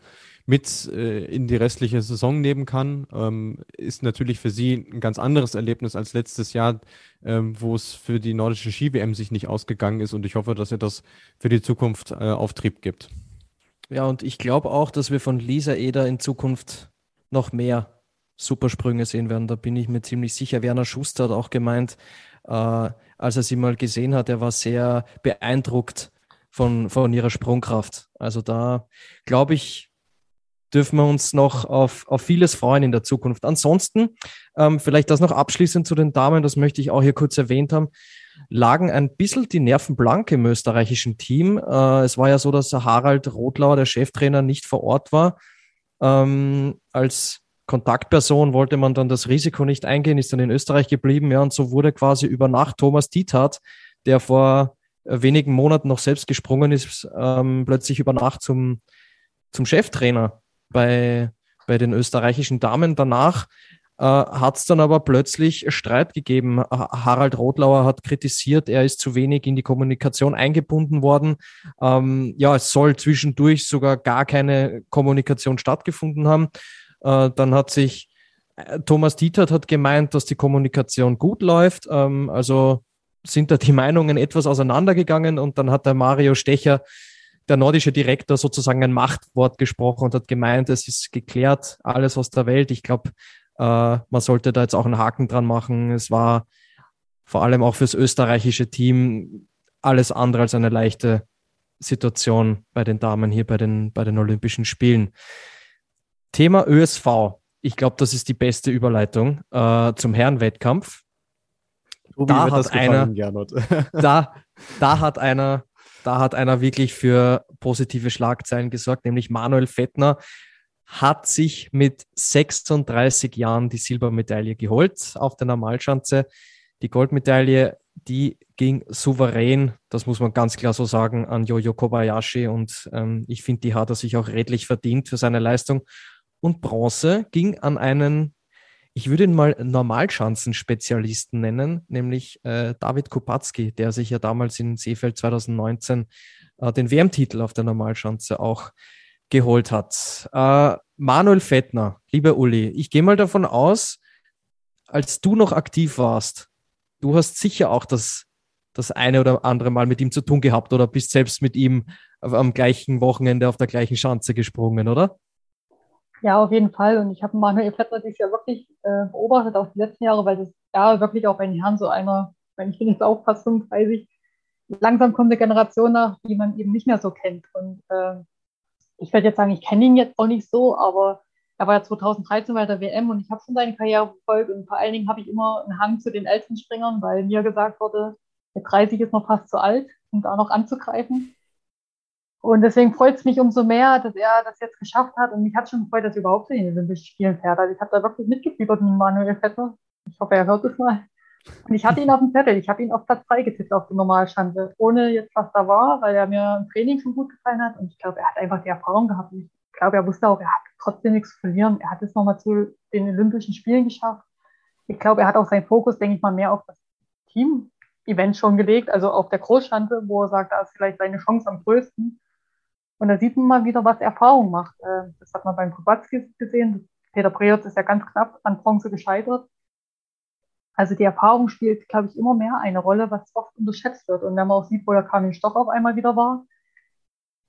mit äh, in die restliche Saison nehmen kann. Ähm, ist natürlich für sie ein ganz anderes Erlebnis als letztes Jahr, ähm, wo es für die nordische Ski-WM sich nicht ausgegangen ist. Und ich hoffe, dass ihr das für die Zukunft äh, Auftrieb gibt. Ja, und ich glaube auch, dass wir von Lisa Eder in Zukunft noch mehr Supersprünge sehen werden. Da bin ich mir ziemlich sicher. Werner Schuster hat auch gemeint, äh, als er sie mal gesehen hat, er war sehr beeindruckt von, von ihrer Sprungkraft. Also da glaube ich, dürfen wir uns noch auf, auf vieles freuen in der Zukunft. Ansonsten, ähm, vielleicht das noch abschließend zu den Damen, das möchte ich auch hier kurz erwähnt haben, lagen ein bisschen die Nerven blank im österreichischen Team. Äh, es war ja so, dass Harald Rotlauer, der Cheftrainer, nicht vor Ort war. Ähm, als Kontaktperson wollte man dann das Risiko nicht eingehen, ist dann in Österreich geblieben. Ja, und so wurde quasi über Nacht Thomas Diethardt, der vor äh, wenigen Monaten noch selbst gesprungen ist, ähm, plötzlich über Nacht zum, zum Cheftrainer bei, bei den österreichischen Damen. Danach äh, hat es dann aber plötzlich Streit gegeben. Harald Rotlauer hat kritisiert, er ist zu wenig in die Kommunikation eingebunden worden. Ähm, ja, es soll zwischendurch sogar gar keine Kommunikation stattgefunden haben. Äh, dann hat sich äh, Thomas Dietert hat gemeint, dass die Kommunikation gut läuft. Ähm, also sind da die Meinungen etwas auseinandergegangen und dann hat der Mario Stecher der nordische Direktor sozusagen ein Machtwort gesprochen und hat gemeint, es ist geklärt, alles aus der Welt. Ich glaube, äh, man sollte da jetzt auch einen Haken dran machen. Es war vor allem auch fürs österreichische Team alles andere als eine leichte Situation bei den Damen hier bei den, bei den Olympischen Spielen. Thema ÖSV. Ich glaube, das ist die beste Überleitung äh, zum Herrenwettkampf. Da hat, einer, da, da hat einer da hat einer wirklich für positive Schlagzeilen gesorgt, nämlich Manuel Fettner hat sich mit 36 Jahren die Silbermedaille geholt auf der Normalschanze. Die Goldmedaille, die ging souverän, das muss man ganz klar so sagen, an Jojo Kobayashi und ähm, ich finde, die hat er sich auch redlich verdient für seine Leistung. Und Bronze ging an einen ich würde ihn mal Normalschanzenspezialisten nennen, nämlich äh, David Kupacki, der sich ja damals in Seefeld 2019 äh, den WM-Titel auf der Normalschanze auch geholt hat. Äh, Manuel Fettner, lieber Uli, ich gehe mal davon aus, als du noch aktiv warst, du hast sicher auch das, das eine oder andere Mal mit ihm zu tun gehabt oder bist selbst mit ihm am gleichen Wochenende auf der gleichen Schanze gesprungen, oder? Ja, auf jeden Fall. Und ich habe Manuel Fettner dieses Jahr wirklich äh, beobachtet, auch die letzten Jahre, weil das ja wirklich auch ein Herrn so einer, wenn ich bin jetzt auch fast 35, langsam kommt eine Generation nach, die man eben nicht mehr so kennt. Und äh, ich werde jetzt sagen, ich kenne ihn jetzt auch nicht so, aber er war ja 2013 bei der WM und ich habe schon seine Karriere verfolgt und vor allen Dingen habe ich immer einen Hang zu den älteren Springern, weil mir gesagt wurde, der 30 ist noch fast zu alt, um da noch anzugreifen. Und deswegen freut es mich umso mehr, dass er das jetzt geschafft hat. Und mich hat schon gefreut, dass er überhaupt in den Olympischen Spielen fährt. Also ich habe da wirklich mitgefiebert mit Manuel Vetter. Ich hoffe, er hört es mal. Und ich hatte ihn auf dem Zettel. Ich habe ihn auf Platz 3 getippt auf die Normalschanze, ohne jetzt was da war, weil er mir im Training schon gut gefallen hat. Und ich glaube, er hat einfach die Erfahrung gehabt. Und ich glaube, er wusste auch, er hat trotzdem nichts zu verlieren. Er hat es nochmal zu den Olympischen Spielen geschafft. Ich glaube, er hat auch seinen Fokus, denke ich mal, mehr auf das Team-Event schon gelegt, also auf der Großschanze, wo er sagt, da ist vielleicht seine Chance am größten. Und da sieht man mal wieder, was Erfahrung macht. Äh, das hat man beim Kubacki gesehen. Peter Preetz ist ja ganz knapp an Bronze gescheitert. Also die Erfahrung spielt, glaube ich, immer mehr eine Rolle, was oft unterschätzt wird. Und wenn man auch sieht, wo der Kamin Stoch auf einmal wieder war.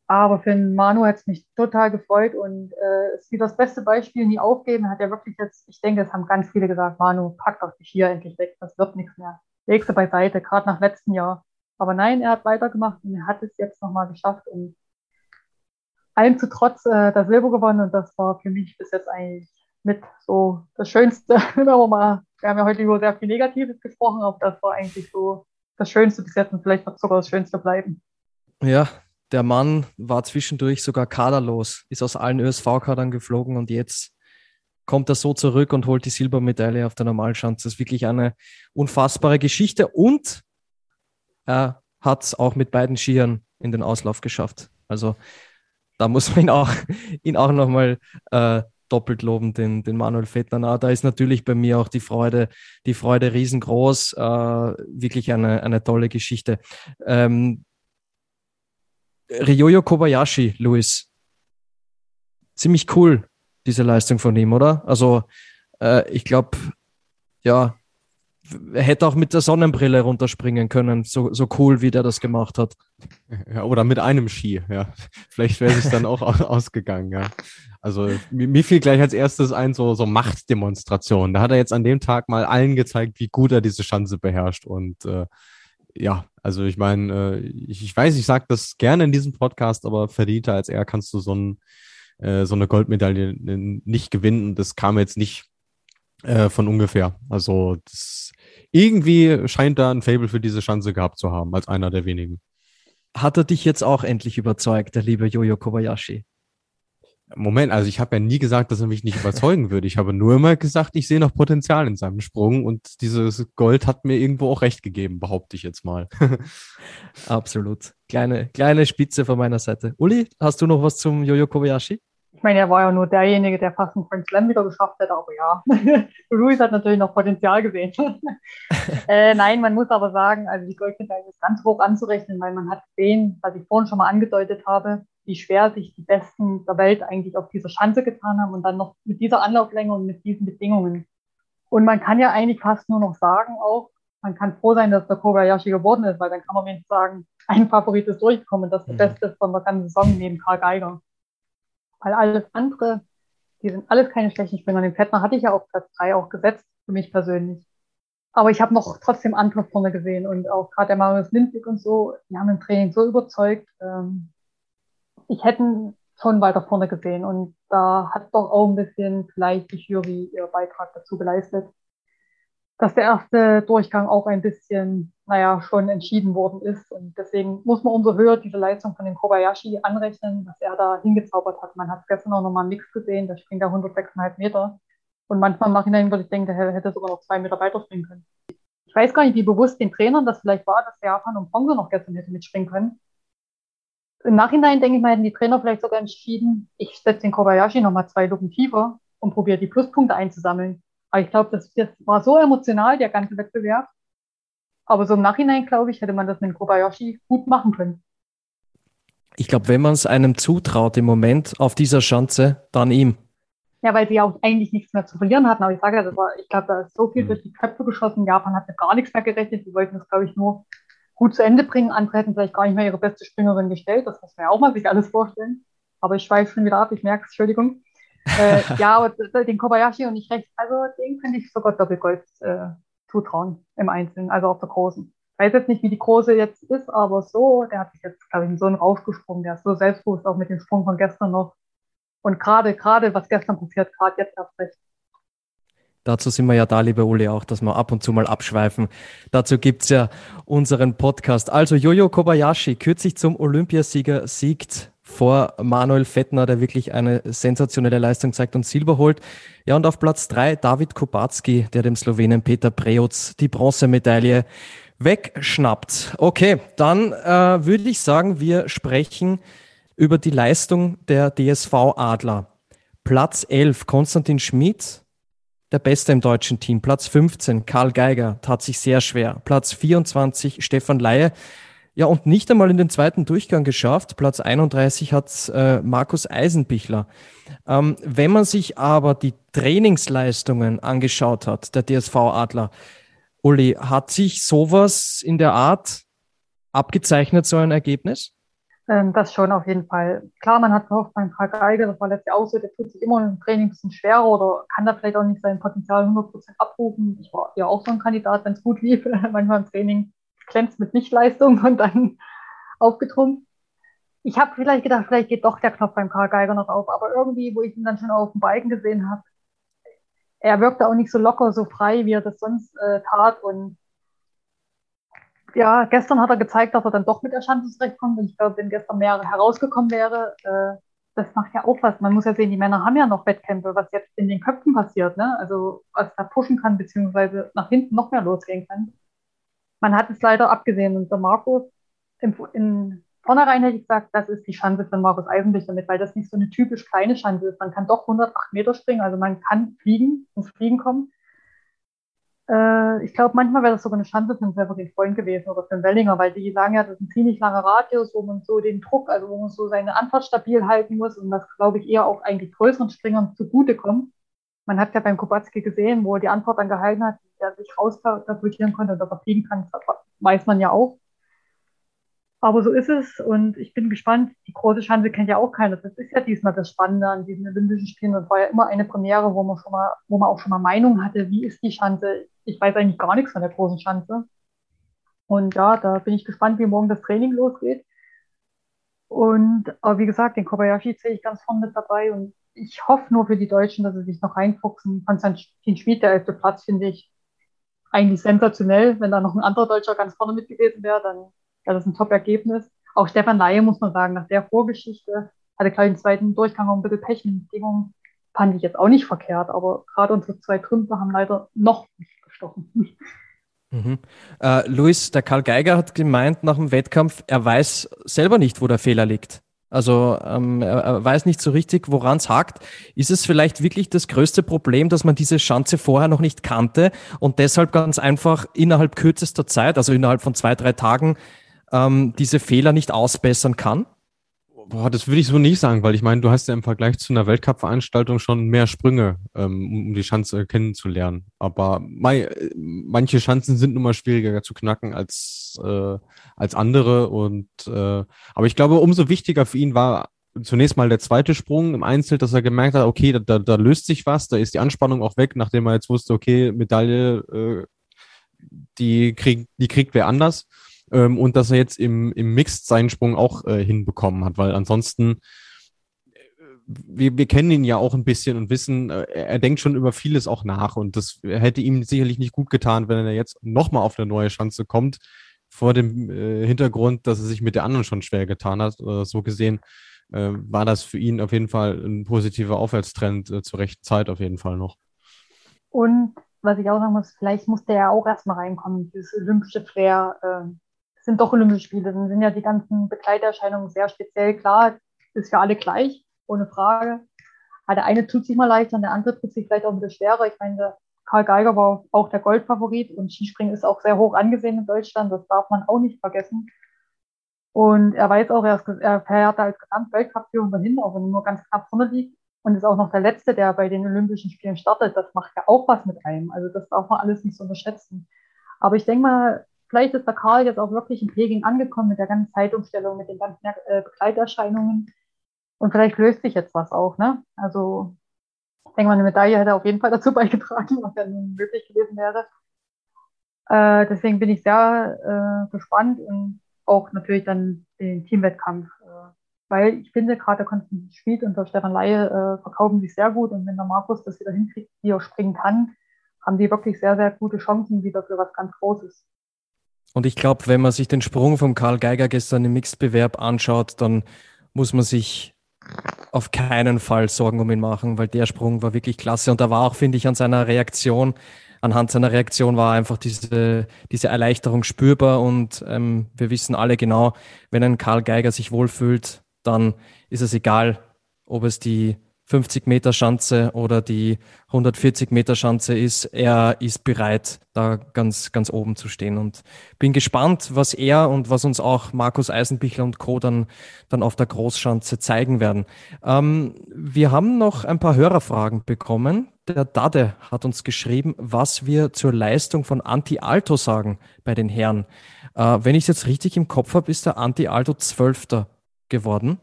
Aber für den Manu hat es mich total gefreut und äh, ist wie das beste Beispiel, nie aufgeben. Hat er wirklich jetzt, ich denke, es haben ganz viele gesagt, Manu, pack doch die Skier endlich weg, das wird nichts mehr. Legst du beiseite, gerade nach letztem Jahr. Aber nein, er hat weitergemacht und er hat es jetzt nochmal geschafft. Und allem zu trotz äh, das Silber gewonnen und das war für mich bis jetzt eigentlich mit so das Schönste. wir, wir haben ja heute über sehr viel Negatives gesprochen, aber das war eigentlich so das Schönste bis jetzt und vielleicht wird sogar das Schönste bleiben. Ja, der Mann war zwischendurch sogar kaderlos, ist aus allen ÖSV-Kadern geflogen und jetzt kommt er so zurück und holt die Silbermedaille auf der Normalschanze. Das ist wirklich eine unfassbare Geschichte und er hat es auch mit beiden Skiern in den Auslauf geschafft. Also da muss man ihn auch, ihn auch nochmal äh, doppelt loben, den, den Manuel Fettner. Da ist natürlich bei mir auch die Freude, die Freude riesengroß. Äh, wirklich eine, eine tolle Geschichte. Ähm, Ryoyo Kobayashi, Luis. Ziemlich cool, diese Leistung von ihm, oder? Also, äh, ich glaube, ja, hätte auch mit der Sonnenbrille runterspringen können, so, so cool, wie der das gemacht hat. Ja, oder mit einem Ski, ja. Vielleicht wäre es dann auch ausgegangen, ja. Also mir, mir, fiel gleich als erstes ein, so, so Machtdemonstration. Da hat er jetzt an dem Tag mal allen gezeigt, wie gut er diese Schanze beherrscht. Und äh, ja, also ich meine, äh, ich, ich weiß, ich sage das gerne in diesem Podcast, aber verdienter als er kannst du so, ein, äh, so eine Goldmedaille nicht gewinnen. Das kam jetzt nicht äh, von ungefähr. Also das, irgendwie scheint er ein Fable für diese Chance gehabt zu haben, als einer der wenigen. Hat er dich jetzt auch endlich überzeugt, der liebe Jojo Kobayashi? Moment, also ich habe ja nie gesagt, dass er mich nicht überzeugen würde. Ich habe nur immer gesagt, ich sehe noch Potenzial in seinem Sprung und dieses Gold hat mir irgendwo auch recht gegeben, behaupte ich jetzt mal. Absolut. Kleine, kleine Spitze von meiner Seite. Uli, hast du noch was zum Jojo Kobayashi? Ich meine, er war ja nur derjenige, der fast einen Grand Slam wieder geschafft hätte, aber ja, Luis hat natürlich noch Potenzial gesehen. äh, nein, man muss aber sagen, also die Goldmedaille ist ganz hoch anzurechnen, weil man hat gesehen, was ich vorhin schon mal angedeutet habe, wie schwer sich die Besten der Welt eigentlich auf dieser Schanze getan haben und dann noch mit dieser Anlauflänge und mit diesen Bedingungen. Und man kann ja eigentlich fast nur noch sagen auch, man kann froh sein, dass der Kobayashi geworden ist, weil dann kann man wenigstens sagen, ein Favorit ist durchgekommen, das ist der mhm. Beste von der ganzen Saison neben Karl Geiger. Weil alles andere, die sind alles keine schlechten Springer. Den Fettner hatte ich ja auf Platz 3 auch gesetzt, für mich persönlich. Aber ich habe noch trotzdem andere vorne gesehen und auch gerade der Marius Lindwig und so, die haben im Training so überzeugt. Ähm, ich hätte schon weiter vorne gesehen und da hat doch auch ein bisschen vielleicht die Jury ihr Beitrag dazu geleistet, dass der erste Durchgang auch ein bisschen naja, schon entschieden worden ist. Und deswegen muss man umso höher diese Leistung von dem Kobayashi anrechnen, was er da hingezaubert hat. Man hat gestern auch nochmal Mix gesehen, da springt er 106,5 Meter. Und manchmal im Nachhinein würde ich denken, der hätte sogar noch zwei Meter weiter springen können. Ich weiß gar nicht, wie bewusst den Trainern das vielleicht war, dass Japan und Pongo noch gestern hätte mitspringen können. Im Nachhinein denke ich mal, hätten die Trainer vielleicht sogar entschieden, ich setze den Kobayashi nochmal zwei Lupen tiefer und probiere die Pluspunkte einzusammeln. Aber ich glaube, das, das war so emotional, der ganze Wettbewerb, aber so im Nachhinein, glaube ich, hätte man das mit Kobayashi gut machen können. Ich glaube, wenn man es einem zutraut im Moment auf dieser Schanze, dann ihm. Ja, weil sie auch eigentlich nichts mehr zu verlieren hatten. Aber ich sage ja, das war, ich glaube, da ist so viel mhm. durch die Köpfe geschossen. Japan hat mit gar nichts mehr gerechnet. Die wollten das, glaube ich, nur gut zu Ende bringen. Andere hätten vielleicht gar nicht mehr ihre beste Springerin gestellt. Das muss man ja auch mal sich alles vorstellen. Aber ich schweife schon wieder ab. Ich merke es, Entschuldigung. Äh, ja, aber den Kobayashi und ich recht, also den finde ich sogar Doppelgold äh, zutrauen im Einzelnen, also auf der Großen. Ich weiß jetzt nicht, wie die Große jetzt ist, aber so, der hat sich jetzt, glaube ich, in so einen rausgesprungen. Der ist so selbstbewusst, auch mit dem Sprung von gestern noch. Und gerade, gerade, was gestern passiert, gerade jetzt erst recht. Dazu sind wir ja da, liebe Uli, auch, dass wir ab und zu mal abschweifen. Dazu gibt es ja unseren Podcast. Also Jojo Kobayashi, kürzlich zum Olympiasieger, siegt vor Manuel Fettner, der wirklich eine sensationelle Leistung zeigt und Silber holt. Ja, und auf Platz drei David Kubacki, der dem Slowenen Peter Preutz die Bronzemedaille wegschnappt. Okay, dann äh, würde ich sagen, wir sprechen über die Leistung der DSV Adler. Platz 11 Konstantin Schmidt, der Beste im deutschen Team. Platz 15 Karl Geiger, tat sich sehr schwer. Platz 24 Stefan Laie. Ja, und nicht einmal in den zweiten Durchgang geschafft. Platz 31 hat äh, Markus Eisenbichler. Ähm, wenn man sich aber die Trainingsleistungen angeschaut hat, der DSV Adler, Uli, hat sich sowas in der Art abgezeichnet, so ein Ergebnis? Ähm, das schon auf jeden Fall. Klar, man hat gehofft beim Karl Geiger, das war auch so, der tut sich immer im Training ein bisschen schwerer oder kann da vielleicht auch nicht sein Potenzial 100% abrufen. Ich war ja auch so ein Kandidat, wenn es gut lief, manchmal im Training glänzt mit Nichtleistung und dann aufgetrumpft. Ich habe vielleicht gedacht, vielleicht geht doch der Knopf beim Karl Geiger noch auf, aber irgendwie, wo ich ihn dann schon auf dem Balken gesehen habe, er wirkte auch nicht so locker, so frei, wie er das sonst äh, tat. Und ja, gestern hat er gezeigt, dass er dann doch mit der Schanze zurechtkommt. Und ich glaube, wenn gestern mehr herausgekommen wäre, äh, das macht ja auch was. Man muss ja sehen, die Männer haben ja noch Wettkämpfe, was jetzt in den Köpfen passiert, ne? Also was da pushen kann, beziehungsweise nach hinten noch mehr losgehen kann man hat es leider abgesehen. Und der Markus im, in, vornherein hätte ich gesagt, das ist die Schanze von Markus Eisenbichler mit, weil das nicht so eine typisch kleine Schanze ist. Man kann doch 108 Meter springen, also man kann fliegen, ins Fliegen kommen. Äh, ich glaube, manchmal wäre das sogar eine Chance für einen Severin Freund gewesen oder für einen Wellinger, weil die sagen ja, das ist ein ziemlich langer Radius, wo man so den Druck, also wo man so seine Anfahrt stabil halten muss und das, glaube ich, eher auch eigentlich größeren Springern zugutekommt. Man hat ja beim Kubacki gesehen, wo er die Antwort dann gehalten hat, der sich rauskatapultieren konnte, dass er fliegen kann, das weiß man ja auch. Aber so ist es und ich bin gespannt. Die große Schanze kennt ja auch keiner. Das ist ja diesmal das Spannende an diesen Olympischen Spielen. Das war ja immer eine Premiere, wo man schon mal, wo man auch schon mal Meinung hatte, wie ist die Schanze. Ich weiß eigentlich gar nichts von der großen Schanze. Und ja, da bin ich gespannt, wie morgen das Training losgeht. Und aber wie gesagt, den Kobayashi sehe ich ganz vorne mit dabei und ich hoffe nur für die Deutschen, dass sie sich noch reinfuchsen. Konstantin Schmid, der elfte Platz, finde ich eigentlich sensationell. Wenn da noch ein anderer Deutscher ganz vorne mit gewesen wäre, dann das ist ein Top-Ergebnis. Auch Stefan Laie, muss man sagen, nach der Vorgeschichte, hatte gleich im zweiten Durchgang auch ein bisschen Pech mit den Bedingungen. Fand ich jetzt auch nicht verkehrt, aber gerade unsere zwei Trümpfe haben leider noch nicht gestochen. Mhm. Äh, Luis, der Karl Geiger hat gemeint nach dem Wettkampf, er weiß selber nicht, wo der Fehler liegt. Also ähm, er weiß nicht so richtig, woran es hakt. Ist es vielleicht wirklich das größte Problem, dass man diese Schanze vorher noch nicht kannte und deshalb ganz einfach innerhalb kürzester Zeit, also innerhalb von zwei, drei Tagen, ähm, diese Fehler nicht ausbessern kann? Boah, das würde ich so nicht sagen, weil ich meine, du hast ja im Vergleich zu einer Weltcup-Veranstaltung schon mehr Sprünge, ähm, um die Schanze kennenzulernen. Aber mei, manche Schanzen sind nun mal schwieriger zu knacken als, äh, als andere. Und äh, aber ich glaube, umso wichtiger für ihn war zunächst mal der zweite Sprung im Einzel, dass er gemerkt hat, okay, da, da löst sich was, da ist die Anspannung auch weg, nachdem er jetzt wusste, okay, Medaille, äh, die kriegt, die kriegt wer anders ähm, und dass er jetzt im, im Mixed seinen Sprung auch äh, hinbekommen hat, weil ansonsten äh, wir, wir kennen ihn ja auch ein bisschen und wissen, äh, er denkt schon über vieles auch nach und das hätte ihm sicherlich nicht gut getan, wenn er jetzt nochmal auf eine neue Chance kommt, vor dem äh, Hintergrund, dass er sich mit der anderen schon schwer getan hat. Äh, so gesehen äh, war das für ihn auf jeden Fall ein positiver Aufwärtstrend zur rechten Zeit auf jeden Fall noch. Und was ich auch sagen muss, vielleicht musste er auch erstmal reinkommen, dieses olympische Flair. Sind doch Olympische Spiele. Dann sind ja die ganzen Begleiterscheinungen sehr speziell. Klar, ist für alle gleich, ohne Frage. Aber der eine tut sich mal leichter und der andere tut sich vielleicht auch ein bisschen schwerer. Ich meine, Karl Geiger war auch der Goldfavorit und Skispringen ist auch sehr hoch angesehen in Deutschland. Das darf man auch nicht vergessen. Und er weiß auch, er, ist, er fährt als Gesamtweltcup-Führender hin, auch wenn er nur ganz knapp vorne liegt. Und ist auch noch der Letzte, der bei den Olympischen Spielen startet. Das macht ja auch was mit einem. Also das darf man alles nicht so unterschätzen. Aber ich denke mal, vielleicht ist der Karl jetzt auch wirklich in Peking angekommen mit der ganzen Zeitumstellung, mit den ganzen äh, Begleiterscheinungen. Und vielleicht löst sich jetzt was auch. Ne? Also ich denke mal, eine Medaille hätte auf jeden Fall dazu beigetragen, was ja nun möglich gewesen wäre. Äh, deswegen bin ich sehr äh, gespannt und auch natürlich dann den Teamwettkampf. Äh, weil ich finde, gerade Konstantin Schmid und der Stefan Laie äh, verkaufen sich sehr gut und wenn der Markus das wieder hinkriegt, wie er springen kann, haben die wirklich sehr, sehr gute Chancen wieder für was ganz Großes. Und ich glaube, wenn man sich den Sprung von Karl Geiger gestern im Mixed-Bewerb anschaut, dann muss man sich auf keinen Fall Sorgen um ihn machen, weil der Sprung war wirklich klasse. Und da war auch, finde ich, an seiner Reaktion, anhand seiner Reaktion war einfach diese, diese Erleichterung spürbar. Und ähm, wir wissen alle genau, wenn ein Karl Geiger sich wohlfühlt, dann ist es egal, ob es die 50 Meter Schanze oder die 140 Meter Schanze ist, er ist bereit, da ganz, ganz oben zu stehen. Und bin gespannt, was er und was uns auch Markus Eisenbichler und Co. dann, dann auf der Großschanze zeigen werden. Ähm, wir haben noch ein paar Hörerfragen bekommen. Der Dade hat uns geschrieben, was wir zur Leistung von Anti-Alto sagen bei den Herren. Äh, wenn ich es jetzt richtig im Kopf habe, ist der Anti-Alto Zwölfter geworden.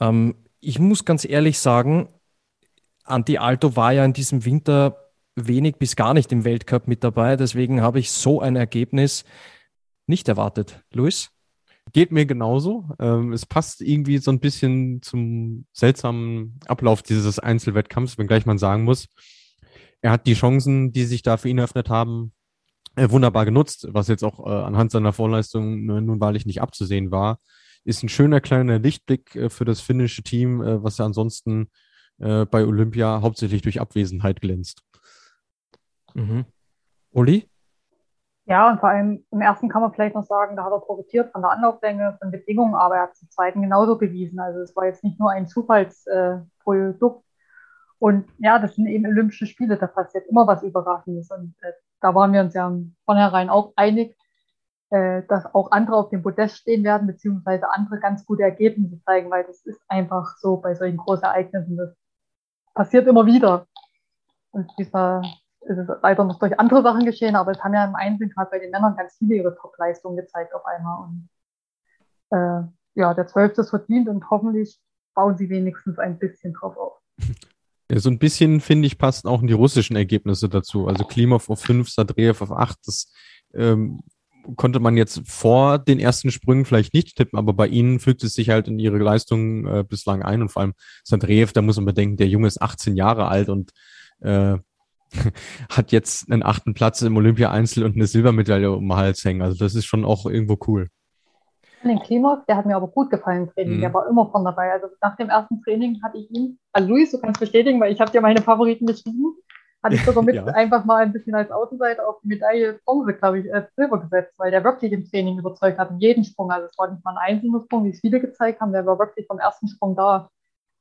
Ähm, ich muss ganz ehrlich sagen, Anti Alto war ja in diesem Winter wenig bis gar nicht im Weltcup mit dabei. Deswegen habe ich so ein Ergebnis nicht erwartet. Luis? Geht mir genauso. Ähm, es passt irgendwie so ein bisschen zum seltsamen Ablauf dieses Einzelwettkampfs, wenngleich man sagen muss, er hat die Chancen, die sich da für ihn eröffnet haben, äh, wunderbar genutzt, was jetzt auch äh, anhand seiner Vorleistung nun wahrlich nicht abzusehen war. Ist ein schöner kleiner Lichtblick äh, für das finnische Team, äh, was ja ansonsten äh, bei Olympia hauptsächlich durch Abwesenheit glänzt. Mhm. Uli? Ja, und vor allem im ersten kann man vielleicht noch sagen, da hat er profitiert von der Anlauflänge, von Bedingungen, aber er hat es im zweiten genauso bewiesen. Also es war jetzt nicht nur ein Zufallsprodukt. und ja, das sind eben Olympische Spiele, da passiert immer was Überraschendes. Und äh, da waren wir uns ja von vornherein auch einig, äh, dass auch andere auf dem Podest stehen werden, beziehungsweise andere ganz gute Ergebnisse zeigen, weil das ist einfach so bei solchen großen Ereignissen. Das passiert immer wieder. Und dieser ist es leider noch durch andere Sachen geschehen, aber es haben ja im Einzelnen gerade bei den Männern ganz viele ihre Top-Leistungen gezeigt auf einmal. Und äh, ja, der Zwölfte ist verdient und hoffentlich bauen sie wenigstens ein bisschen drauf auf. Ja, so ein bisschen, finde ich, passen auch die russischen Ergebnisse dazu. Also Klimov auf 5, Sadreev auf 8, das ähm, konnte man jetzt vor den ersten Sprüngen vielleicht nicht tippen, aber bei ihnen fügt es sich halt in ihre Leistung äh, bislang ein und vor allem Sadreev, da muss man bedenken, der Junge ist 18 Jahre alt und äh, hat jetzt einen achten Platz im Olympia-Einzel und eine Silbermedaille um den Hals hängen. Also das ist schon auch irgendwo cool. Den Klimov, der hat mir aber gut gefallen im Training. Mhm. Der war immer von dabei. Also nach dem ersten Training hatte ich ihn, also Luis, du kannst bestätigen, weil ich habe dir meine Favoriten geschrieben, hatte ich sogar mit ja. einfach mal ein bisschen als Außenseiter auf die Medaille Bronze, glaube ich, äh, Silber gesetzt, weil der wirklich im Training überzeugt hat, in jedem Sprung. Also es war nicht mal ein einzelner Sprung, wie es viele gezeigt haben, der war wirklich vom ersten Sprung da.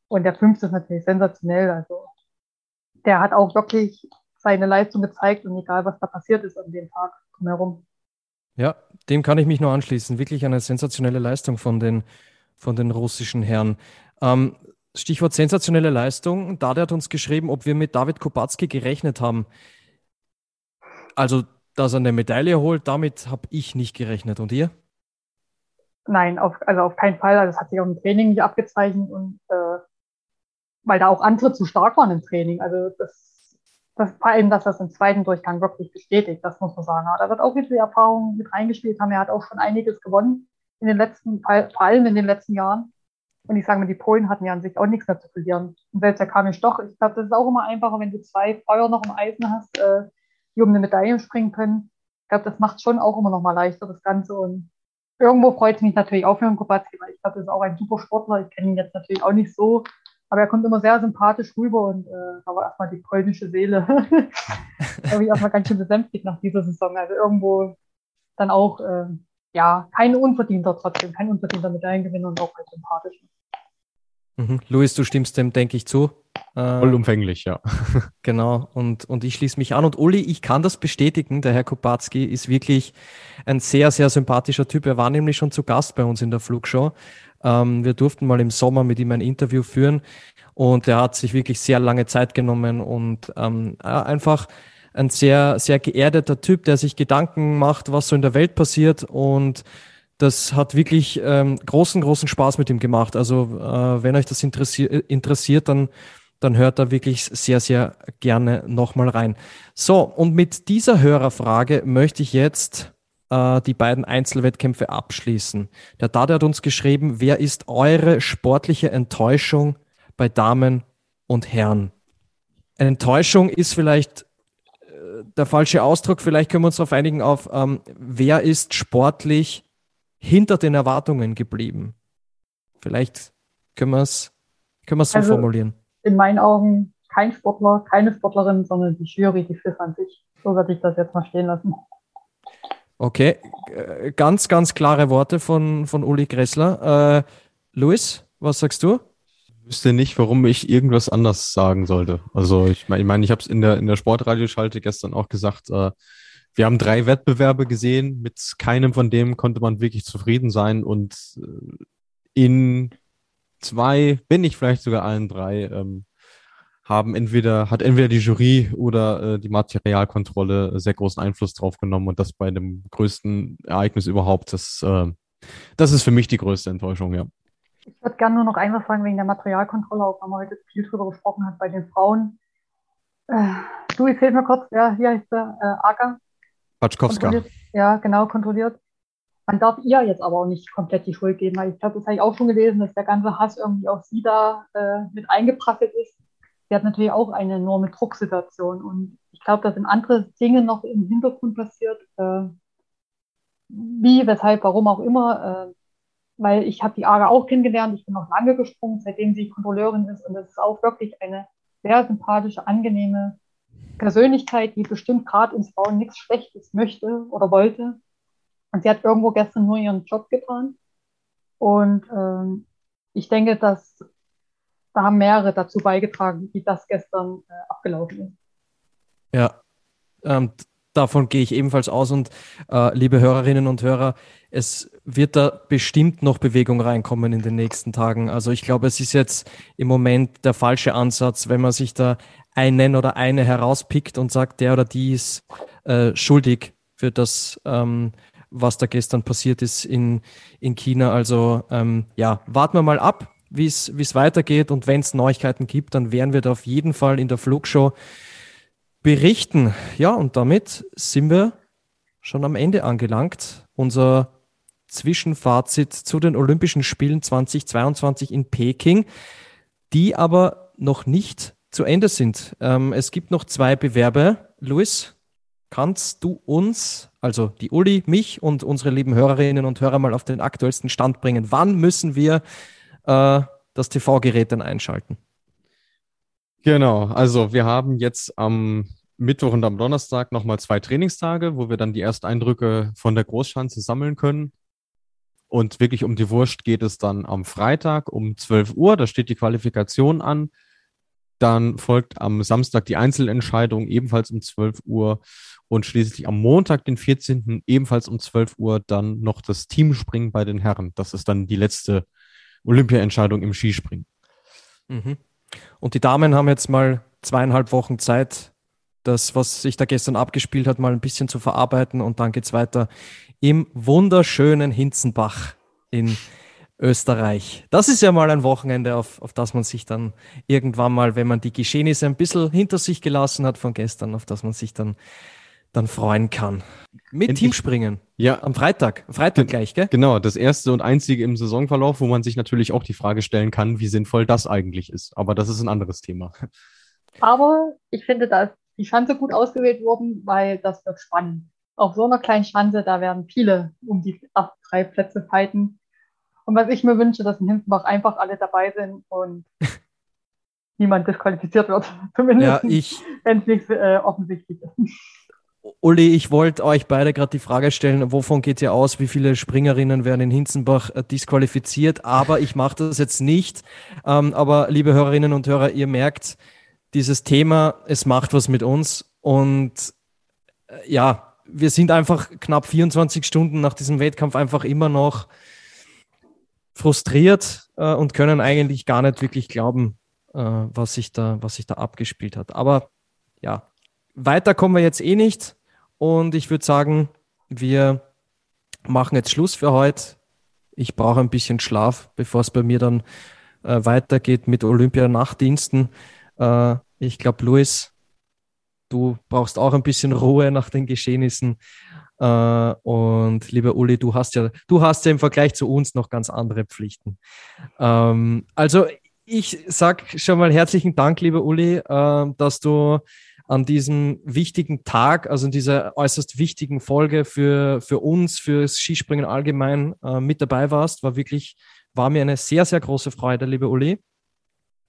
Und der fünfte ist natürlich sensationell. Also der hat auch wirklich seine Leistung gezeigt und egal, was da passiert ist an dem Tag drumherum. Ja, dem kann ich mich nur anschließen. Wirklich eine sensationelle Leistung von den, von den russischen Herren. Ähm, Stichwort sensationelle Leistung. Dade hat uns geschrieben, ob wir mit David Kubacki gerechnet haben. Also, dass er eine Medaille holt, damit habe ich nicht gerechnet. Und ihr? Nein, auf, also auf keinen Fall. Also, das hat sich auch im Training nicht abgezeichnet und äh, weil da auch andere zu stark waren im Training. Also das das, vor allem, dass das im zweiten Durchgang wirklich bestätigt, das muss man sagen. Da wird auch die Erfahrung mit reingespielt haben. Er hat auch schon einiges gewonnen in den letzten, vor allem in den letzten Jahren. Und ich sage mal, die Polen hatten ja an sich auch nichts mehr zu verlieren. Und selbst der Kamil Stoch, ich glaube, das ist auch immer einfacher, wenn du zwei Feuer noch im Eisen hast, äh, die um eine Medaille springen können. Ich glaube, das macht schon auch immer noch mal leichter, das Ganze. Und irgendwo freut es mich natürlich auch für den Kubacki, weil ich glaube, das ist auch ein super Sportler. Ich kenne ihn jetzt natürlich auch nicht so aber er kommt immer sehr sympathisch rüber und äh, war erstmal die polnische Seele. da habe ich erstmal ganz schön besänftigt nach dieser Saison. Also irgendwo dann auch, äh, ja, kein unverdienter trotzdem, kein unverdienter Medaillengewinner und auch halt sympathisch. Mhm. Luis, du stimmst dem, denke ich, zu. Äh, Vollumfänglich, ja. genau, und, und ich schließe mich an. Und Uli, ich kann das bestätigen, der Herr Kopatski ist wirklich ein sehr, sehr sympathischer Typ. Er war nämlich schon zu Gast bei uns in der Flugshow. Ähm, wir durften mal im Sommer mit ihm ein Interview führen und er hat sich wirklich sehr lange Zeit genommen und ähm, einfach ein sehr, sehr geerdeter Typ, der sich Gedanken macht, was so in der Welt passiert und das hat wirklich ähm, großen, großen Spaß mit ihm gemacht. Also äh, wenn euch das interessi interessiert, dann, dann hört da wirklich sehr, sehr gerne nochmal rein. So, und mit dieser Hörerfrage möchte ich jetzt äh, die beiden Einzelwettkämpfe abschließen. Der Dade hat uns geschrieben, wer ist eure sportliche Enttäuschung bei Damen und Herren? Enttäuschung ist vielleicht der falsche Ausdruck, vielleicht können wir uns darauf einigen auf, ähm, wer ist sportlich hinter den Erwartungen geblieben? Vielleicht können wir es können so also, formulieren. In meinen Augen kein Sportler, keine Sportlerin, sondern die Jury, die FIS an sich. So würde ich das jetzt mal stehen lassen. Okay, äh, ganz, ganz klare Worte von, von Uli Gressler. Äh, Luis, was sagst du? Wüsste nicht, warum ich irgendwas anders sagen sollte. Also ich meine, ich, mein, ich habe es in der, in der Sportradioschalte gestern auch gesagt, äh, wir haben drei Wettbewerbe gesehen, mit keinem von dem konnte man wirklich zufrieden sein und äh, in zwei, bin ich vielleicht sogar allen drei, ähm, haben entweder, hat entweder die Jury oder äh, die Materialkontrolle sehr großen Einfluss drauf genommen und das bei dem größten Ereignis überhaupt. Das, äh, das ist für mich die größte Enttäuschung, ja. Ich würde gerne nur noch einmal sagen wegen der Materialkontrolle, auch wenn man heute viel drüber gesprochen hat bei den Frauen. Äh, du, ich hilf mir kurz, ja, hier heißt der äh, Aga. Patschkowska. Ja, genau, kontrolliert. Man darf ihr jetzt aber auch nicht komplett die Schuld geben, weil ich glaube, das habe ich auch schon gelesen, dass der ganze Hass irgendwie auf sie da äh, mit eingeprasselt ist sie hat natürlich auch eine enorme Drucksituation. Und ich glaube, da sind andere Dinge noch im Hintergrund passiert. Äh, wie, weshalb, warum auch immer. Äh, weil ich habe die Ara auch kennengelernt. Ich bin noch lange gesprungen, seitdem sie Kontrolleurin ist. Und das ist auch wirklich eine sehr sympathische, angenehme Persönlichkeit, die bestimmt gerade ins Bauen nichts Schlechtes möchte oder wollte. Und sie hat irgendwo gestern nur ihren Job getan. Und ähm, ich denke, dass da haben mehrere dazu beigetragen, wie das gestern äh, abgelaufen ist. Ja, ähm, davon gehe ich ebenfalls aus. Und äh, liebe Hörerinnen und Hörer, es wird da bestimmt noch Bewegung reinkommen in den nächsten Tagen. Also ich glaube, es ist jetzt im Moment der falsche Ansatz, wenn man sich da einen oder eine herauspickt und sagt, der oder die ist äh, schuldig für das, ähm, was da gestern passiert ist in, in China. Also ähm, ja, warten wir mal ab, wie es weitergeht und wenn es Neuigkeiten gibt, dann werden wir da auf jeden Fall in der Flugshow berichten. Ja, und damit sind wir schon am Ende angelangt. Unser Zwischenfazit zu den Olympischen Spielen 2022 in Peking, die aber noch nicht zu Ende sind. Ähm, es gibt noch zwei Bewerbe. Luis, kannst du uns, also die Uli, mich und unsere lieben Hörerinnen und Hörer mal auf den aktuellsten Stand bringen? Wann müssen wir äh, das TV-Gerät dann einschalten? Genau, also wir haben jetzt am Mittwoch und am Donnerstag nochmal zwei Trainingstage, wo wir dann die ersten Eindrücke von der Großschanze sammeln können. Und wirklich um die Wurst geht es dann am Freitag um 12 Uhr. Da steht die Qualifikation an. Dann folgt am Samstag die Einzelentscheidung ebenfalls um 12 Uhr. Und schließlich am Montag, den 14. ebenfalls um 12 Uhr, dann noch das Teamspringen bei den Herren. Das ist dann die letzte Olympia-Entscheidung im Skispringen. Mhm. Und die Damen haben jetzt mal zweieinhalb Wochen Zeit, das, was sich da gestern abgespielt hat, mal ein bisschen zu verarbeiten. Und dann geht es weiter im wunderschönen Hinzenbach in Österreich. Das ist ja mal ein Wochenende, auf, auf das man sich dann irgendwann mal, wenn man die Geschehnisse ein bisschen hinter sich gelassen hat von gestern, auf das man sich dann, dann freuen kann. Mit Endlich. Teamspringen. Ja. Am Freitag. Freitag gleich, gell? Genau, das erste und einzige im Saisonverlauf, wo man sich natürlich auch die Frage stellen kann, wie sinnvoll das eigentlich ist. Aber das ist ein anderes Thema. Aber ich finde, da ist die Schanze gut ausgewählt worden, weil das wird spannend. Auf so einer kleinen Schanze, da werden viele um die drei Plätze fighten. Und was ich mir wünsche, dass in Hinzenbach einfach alle dabei sind und niemand disqualifiziert wird. Zumindest, ja, wenn es nicht äh, offensichtlich ist. Uli, ich wollte euch beide gerade die Frage stellen, wovon geht ihr aus, wie viele Springerinnen werden in Hinzenbach äh, disqualifiziert, aber ich mache das jetzt nicht. Ähm, aber liebe Hörerinnen und Hörer, ihr merkt, dieses Thema, es macht was mit uns und äh, ja, wir sind einfach knapp 24 Stunden nach diesem Wettkampf einfach immer noch frustriert äh, und können eigentlich gar nicht wirklich glauben, äh, was, sich da, was sich da abgespielt hat. Aber ja, weiter kommen wir jetzt eh nicht. Und ich würde sagen, wir machen jetzt Schluss für heute. Ich brauche ein bisschen Schlaf, bevor es bei mir dann äh, weitergeht mit Olympia-Nachtdiensten. Äh, ich glaube, Luis, du brauchst auch ein bisschen Ruhe nach den Geschehnissen. Äh, und lieber Uli, du hast ja, du hast ja im Vergleich zu uns noch ganz andere Pflichten. Ähm, also ich sag schon mal herzlichen Dank, lieber Uli, äh, dass du an diesem wichtigen Tag, also in dieser äußerst wichtigen Folge für, für uns, fürs Skispringen allgemein äh, mit dabei warst. War wirklich, war mir eine sehr, sehr große Freude, liebe Uli.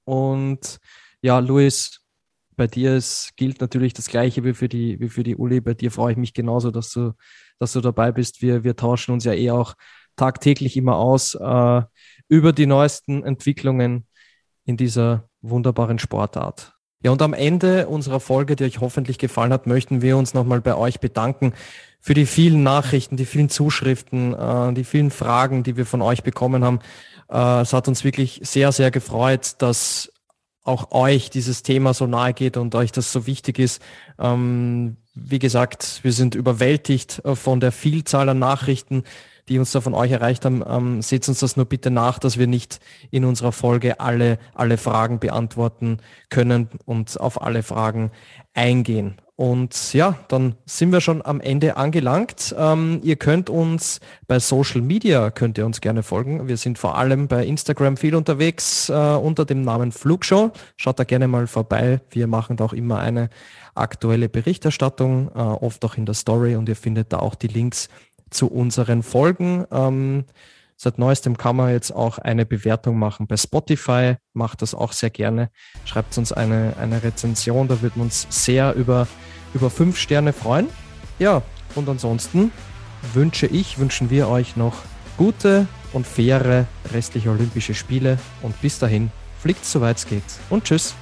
Und ja, Luis, bei dir ist, gilt natürlich das Gleiche wie für die, wie für die Uli. Bei dir freue ich mich genauso, dass du, dass du dabei bist. Wir, wir tauschen uns ja eh auch tagtäglich immer aus äh, über die neuesten Entwicklungen in dieser wunderbaren Sportart. Ja, und am Ende unserer Folge, die euch hoffentlich gefallen hat, möchten wir uns nochmal bei euch bedanken für die vielen Nachrichten, die vielen Zuschriften, äh, die vielen Fragen, die wir von euch bekommen haben. Äh, es hat uns wirklich sehr, sehr gefreut, dass auch euch dieses Thema so nahe geht und euch das so wichtig ist. Ähm, wie gesagt, wir sind überwältigt äh, von der Vielzahl an Nachrichten, die uns da von euch erreicht haben. Ähm, seht uns das nur bitte nach, dass wir nicht in unserer Folge alle, alle Fragen beantworten können und auf alle Fragen eingehen. Und ja, dann sind wir schon am Ende angelangt. Ähm, ihr könnt uns bei Social Media, könnt ihr uns gerne folgen. Wir sind vor allem bei Instagram viel unterwegs äh, unter dem Namen Flugshow. Schaut da gerne mal vorbei. Wir machen da auch immer eine aktuelle Berichterstattung, äh, oft auch in der Story und ihr findet da auch die Links zu unseren Folgen. Ähm, Seit neuestem kann man jetzt auch eine Bewertung machen bei Spotify. Macht das auch sehr gerne. Schreibt uns eine, eine Rezension, da würden wir uns sehr über, über fünf Sterne freuen. Ja, und ansonsten wünsche ich, wünschen wir euch noch gute und faire restliche Olympische Spiele und bis dahin fliegt soweit es geht und tschüss.